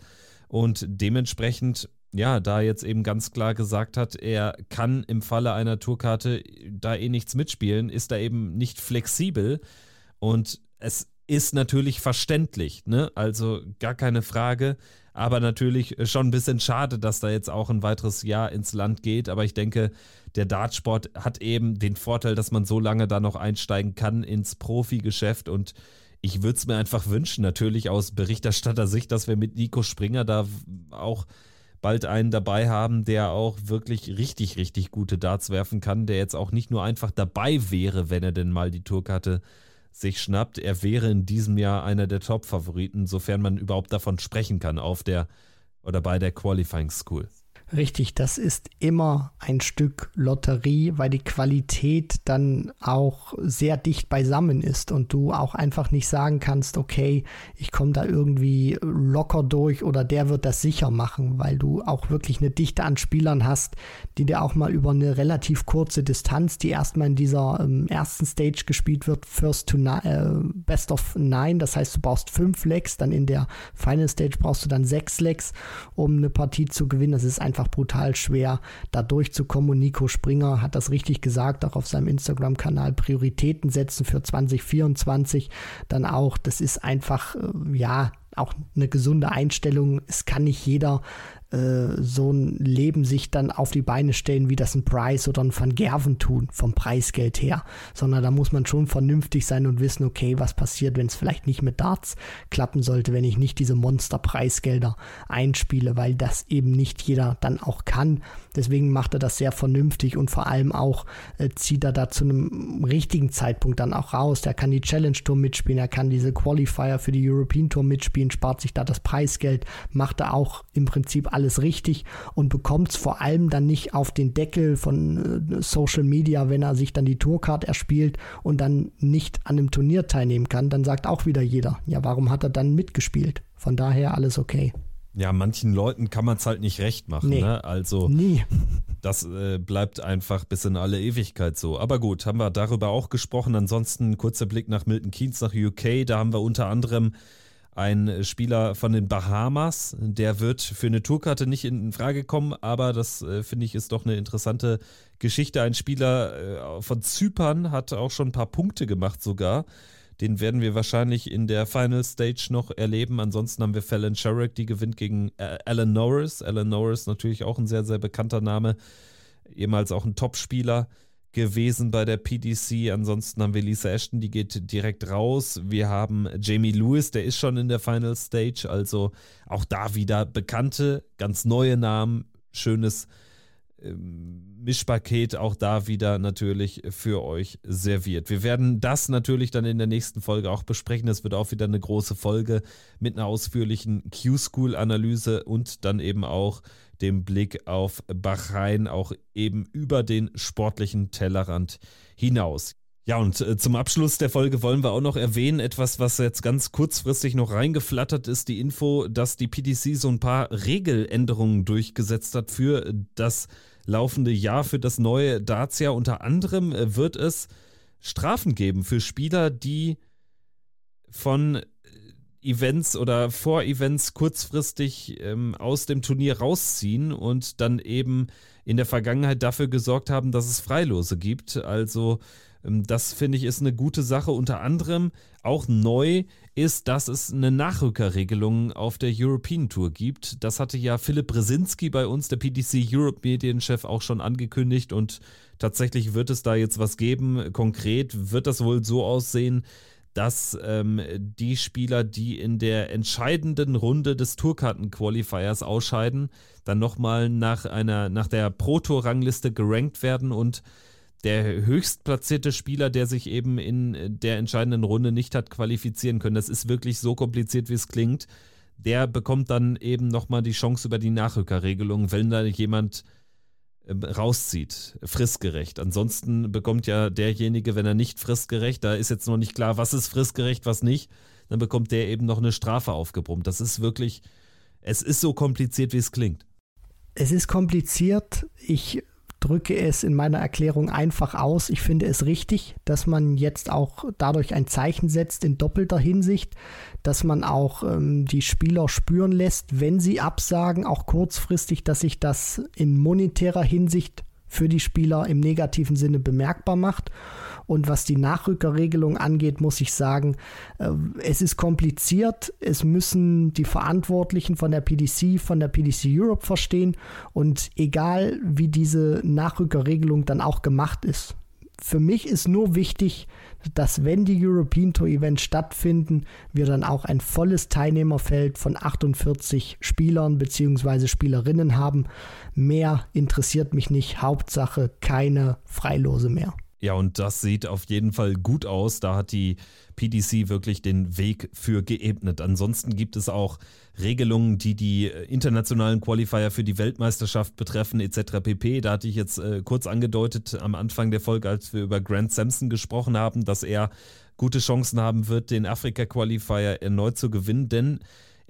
und dementsprechend ja, da jetzt eben ganz klar gesagt hat, er kann im Falle einer Tourkarte da eh nichts mitspielen, ist da eben nicht flexibel und es ist natürlich verständlich, ne? Also gar keine Frage. Aber natürlich schon ein bisschen schade, dass da jetzt auch ein weiteres Jahr ins Land geht. Aber ich denke, der Dartsport hat eben den Vorteil, dass man so lange da noch einsteigen kann ins Profigeschäft. Und ich würde es mir einfach wünschen, natürlich aus Berichterstatter-Sicht, dass wir mit Nico Springer da auch bald einen dabei haben, der auch wirklich richtig, richtig gute Darts werfen kann, der jetzt auch nicht nur einfach dabei wäre, wenn er denn mal die Tourkarte sich schnappt. Er wäre in diesem Jahr einer der Top-Favoriten, sofern man überhaupt davon sprechen kann auf der oder bei der Qualifying School. Richtig, das ist immer ein Stück Lotterie, weil die Qualität dann auch sehr dicht beisammen ist und du auch einfach nicht sagen kannst, okay, ich komme da irgendwie locker durch oder der wird das sicher machen, weil du auch wirklich eine Dichte an Spielern hast, die dir auch mal über eine relativ kurze Distanz, die erstmal in dieser ähm, ersten Stage gespielt wird, First to äh, Best of Nine, das heißt, du brauchst fünf Legs, dann in der Final Stage brauchst du dann sechs Legs, um eine Partie zu gewinnen. Das ist einfach einfach brutal schwer, da durchzukommen. Und Nico Springer hat das richtig gesagt, auch auf seinem Instagram-Kanal, Prioritäten setzen für 2024. Dann auch, das ist einfach, äh, ja, auch eine gesunde Einstellung. Es kann nicht jeder so ein Leben sich dann auf die Beine stellen, wie das ein Price oder ein Van Gerven tun, vom Preisgeld her. Sondern da muss man schon vernünftig sein und wissen, okay, was passiert, wenn es vielleicht nicht mit Darts klappen sollte, wenn ich nicht diese Monster-Preisgelder einspiele, weil das eben nicht jeder dann auch kann. Deswegen macht er das sehr vernünftig und vor allem auch äh, zieht er da zu einem richtigen Zeitpunkt dann auch raus. Der kann die Challenge Tour mitspielen, er kann diese Qualifier für die European Tour mitspielen, spart sich da das Preisgeld, macht er auch im Prinzip alles richtig und bekommt es vor allem dann nicht auf den Deckel von äh, Social Media, wenn er sich dann die Tourcard erspielt und dann nicht an einem Turnier teilnehmen kann. Dann sagt auch wieder jeder, ja, warum hat er dann mitgespielt? Von daher alles okay. Ja, manchen Leuten kann man es halt nicht recht machen. Nee, ne? Also nie. das äh, bleibt einfach bis in alle Ewigkeit so. Aber gut, haben wir darüber auch gesprochen. Ansonsten kurzer Blick nach Milton Keynes, nach UK. Da haben wir unter anderem einen Spieler von den Bahamas. Der wird für eine Tourkarte nicht in Frage kommen, aber das äh, finde ich ist doch eine interessante Geschichte. Ein Spieler äh, von Zypern hat auch schon ein paar Punkte gemacht sogar. Den werden wir wahrscheinlich in der Final Stage noch erleben. Ansonsten haben wir Fallon Sherrick, die gewinnt gegen äh, Alan Norris. Alan Norris natürlich auch ein sehr, sehr bekannter Name. Ehemals auch ein Topspieler gewesen bei der PDC. Ansonsten haben wir Lisa Ashton, die geht direkt raus. Wir haben Jamie Lewis, der ist schon in der Final Stage. Also auch da wieder bekannte, ganz neue Namen. Schönes Mischpaket auch da wieder natürlich für euch serviert. Wir werden das natürlich dann in der nächsten Folge auch besprechen. Es wird auch wieder eine große Folge mit einer ausführlichen Q-School-Analyse und dann eben auch dem Blick auf Bahrain, auch eben über den sportlichen Tellerrand hinaus. Ja, und äh, zum Abschluss der Folge wollen wir auch noch erwähnen, etwas, was jetzt ganz kurzfristig noch reingeflattert ist, die Info, dass die PDC so ein paar Regeländerungen durchgesetzt hat für das laufende Jahr für das neue Darts-Jahr. Unter anderem äh, wird es Strafen geben für Spieler, die von äh, Events oder Vor-Events kurzfristig ähm, aus dem Turnier rausziehen und dann eben in der Vergangenheit dafür gesorgt haben, dass es Freilose gibt. Also das finde ich ist eine gute Sache. Unter anderem auch neu ist, dass es eine Nachrückerregelung auf der European Tour gibt. Das hatte ja Philipp Brzezinski bei uns, der PDC Europe Medienchef, auch schon angekündigt und tatsächlich wird es da jetzt was geben. Konkret wird das wohl so aussehen, dass ähm, die Spieler, die in der entscheidenden Runde des Tourkarten-Qualifiers ausscheiden, dann nochmal nach nach der Pro-Tour-Rangliste gerankt werden und der höchstplatzierte Spieler, der sich eben in der entscheidenden Runde nicht hat qualifizieren können. Das ist wirklich so kompliziert, wie es klingt. Der bekommt dann eben nochmal die Chance über die Nachrückerregelung, wenn da jemand ähm, rauszieht, fristgerecht. Ansonsten bekommt ja derjenige, wenn er nicht fristgerecht, da ist jetzt noch nicht klar, was ist fristgerecht, was nicht, dann bekommt der eben noch eine Strafe aufgebrummt. Das ist wirklich, es ist so kompliziert, wie es klingt. Es ist kompliziert. Ich drücke es in meiner Erklärung einfach aus. Ich finde es richtig, dass man jetzt auch dadurch ein Zeichen setzt in doppelter Hinsicht, dass man auch ähm, die Spieler spüren lässt, wenn sie absagen, auch kurzfristig, dass sich das in monetärer Hinsicht für die Spieler im negativen Sinne bemerkbar macht Und was die Nachrückerregelung angeht, muss ich sagen, äh, es ist kompliziert. Es müssen die Verantwortlichen von der PDC, von der PDC Europe verstehen. Und egal, wie diese Nachrückerregelung dann auch gemacht ist, für mich ist nur wichtig, dass wenn die European Tour Events stattfinden, wir dann auch ein volles Teilnehmerfeld von 48 Spielern bzw. Spielerinnen haben. Mehr interessiert mich nicht. Hauptsache keine Freilose mehr. Ja, und das sieht auf jeden Fall gut aus. Da hat die PDC wirklich den Weg für geebnet. Ansonsten gibt es auch Regelungen, die die internationalen Qualifier für die Weltmeisterschaft betreffen, etc. pp. Da hatte ich jetzt äh, kurz angedeutet am Anfang der Folge, als wir über Grant Sampson gesprochen haben, dass er gute Chancen haben wird, den Afrika-Qualifier erneut zu gewinnen, denn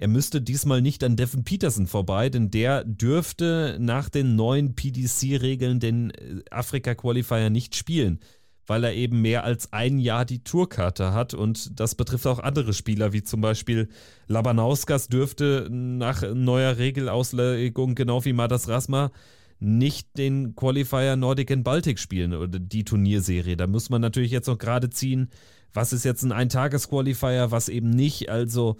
er müsste diesmal nicht an Devin Peterson vorbei, denn der dürfte nach den neuen PDC-Regeln den äh, Afrika-Qualifier nicht spielen, weil er eben mehr als ein Jahr die Tourkarte hat und das betrifft auch andere Spieler, wie zum Beispiel Labanauskas dürfte nach neuer Regelauslegung, genau wie Madas Rasma, nicht den Qualifier Nordic and Baltic spielen oder die Turnierserie. Da muss man natürlich jetzt noch gerade ziehen, was ist jetzt ein Eintages-Qualifier, was eben nicht. Also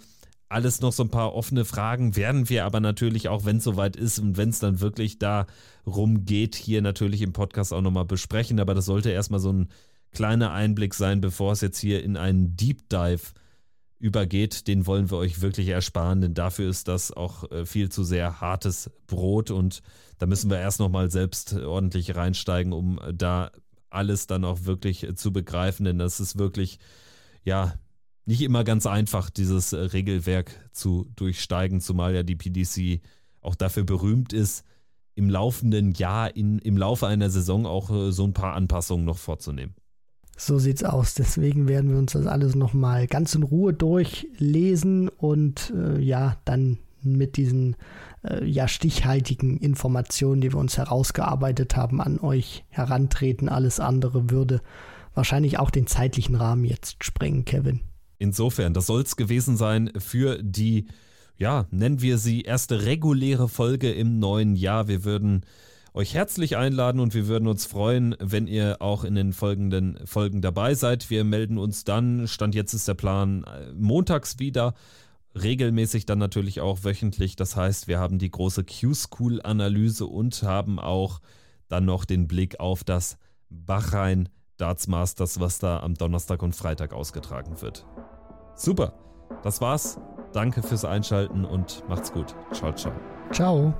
alles noch so ein paar offene Fragen werden wir aber natürlich auch, wenn es soweit ist und wenn es dann wirklich darum geht, hier natürlich im Podcast auch nochmal besprechen. Aber das sollte erstmal so ein kleiner Einblick sein, bevor es jetzt hier in einen Deep Dive übergeht. Den wollen wir euch wirklich ersparen, denn dafür ist das auch äh, viel zu sehr hartes Brot und da müssen wir erst nochmal selbst ordentlich reinsteigen, um da alles dann auch wirklich zu begreifen, denn das ist wirklich, ja, nicht immer ganz einfach, dieses äh, Regelwerk zu durchsteigen, zumal ja die PDC auch dafür berühmt ist, im laufenden Jahr, in, im Laufe einer Saison auch äh, so ein paar Anpassungen noch vorzunehmen. So sieht's aus. Deswegen werden wir uns das alles nochmal ganz in Ruhe durchlesen und äh, ja, dann mit diesen äh, ja stichhaltigen Informationen, die wir uns herausgearbeitet haben, an euch herantreten. Alles andere würde wahrscheinlich auch den zeitlichen Rahmen jetzt sprengen, Kevin. Insofern, das soll es gewesen sein für die, ja, nennen wir sie erste reguläre Folge im neuen Jahr. Wir würden euch herzlich einladen und wir würden uns freuen, wenn ihr auch in den folgenden Folgen dabei seid. Wir melden uns dann, Stand jetzt ist der Plan, montags wieder. Regelmäßig dann natürlich auch wöchentlich. Das heißt, wir haben die große Q-School-Analyse und haben auch dann noch den Blick auf das Bachrhein Darts Masters, was da am Donnerstag und Freitag ausgetragen wird. Super. Das war's. Danke fürs Einschalten und macht's gut. Ciao, ciao. Ciao.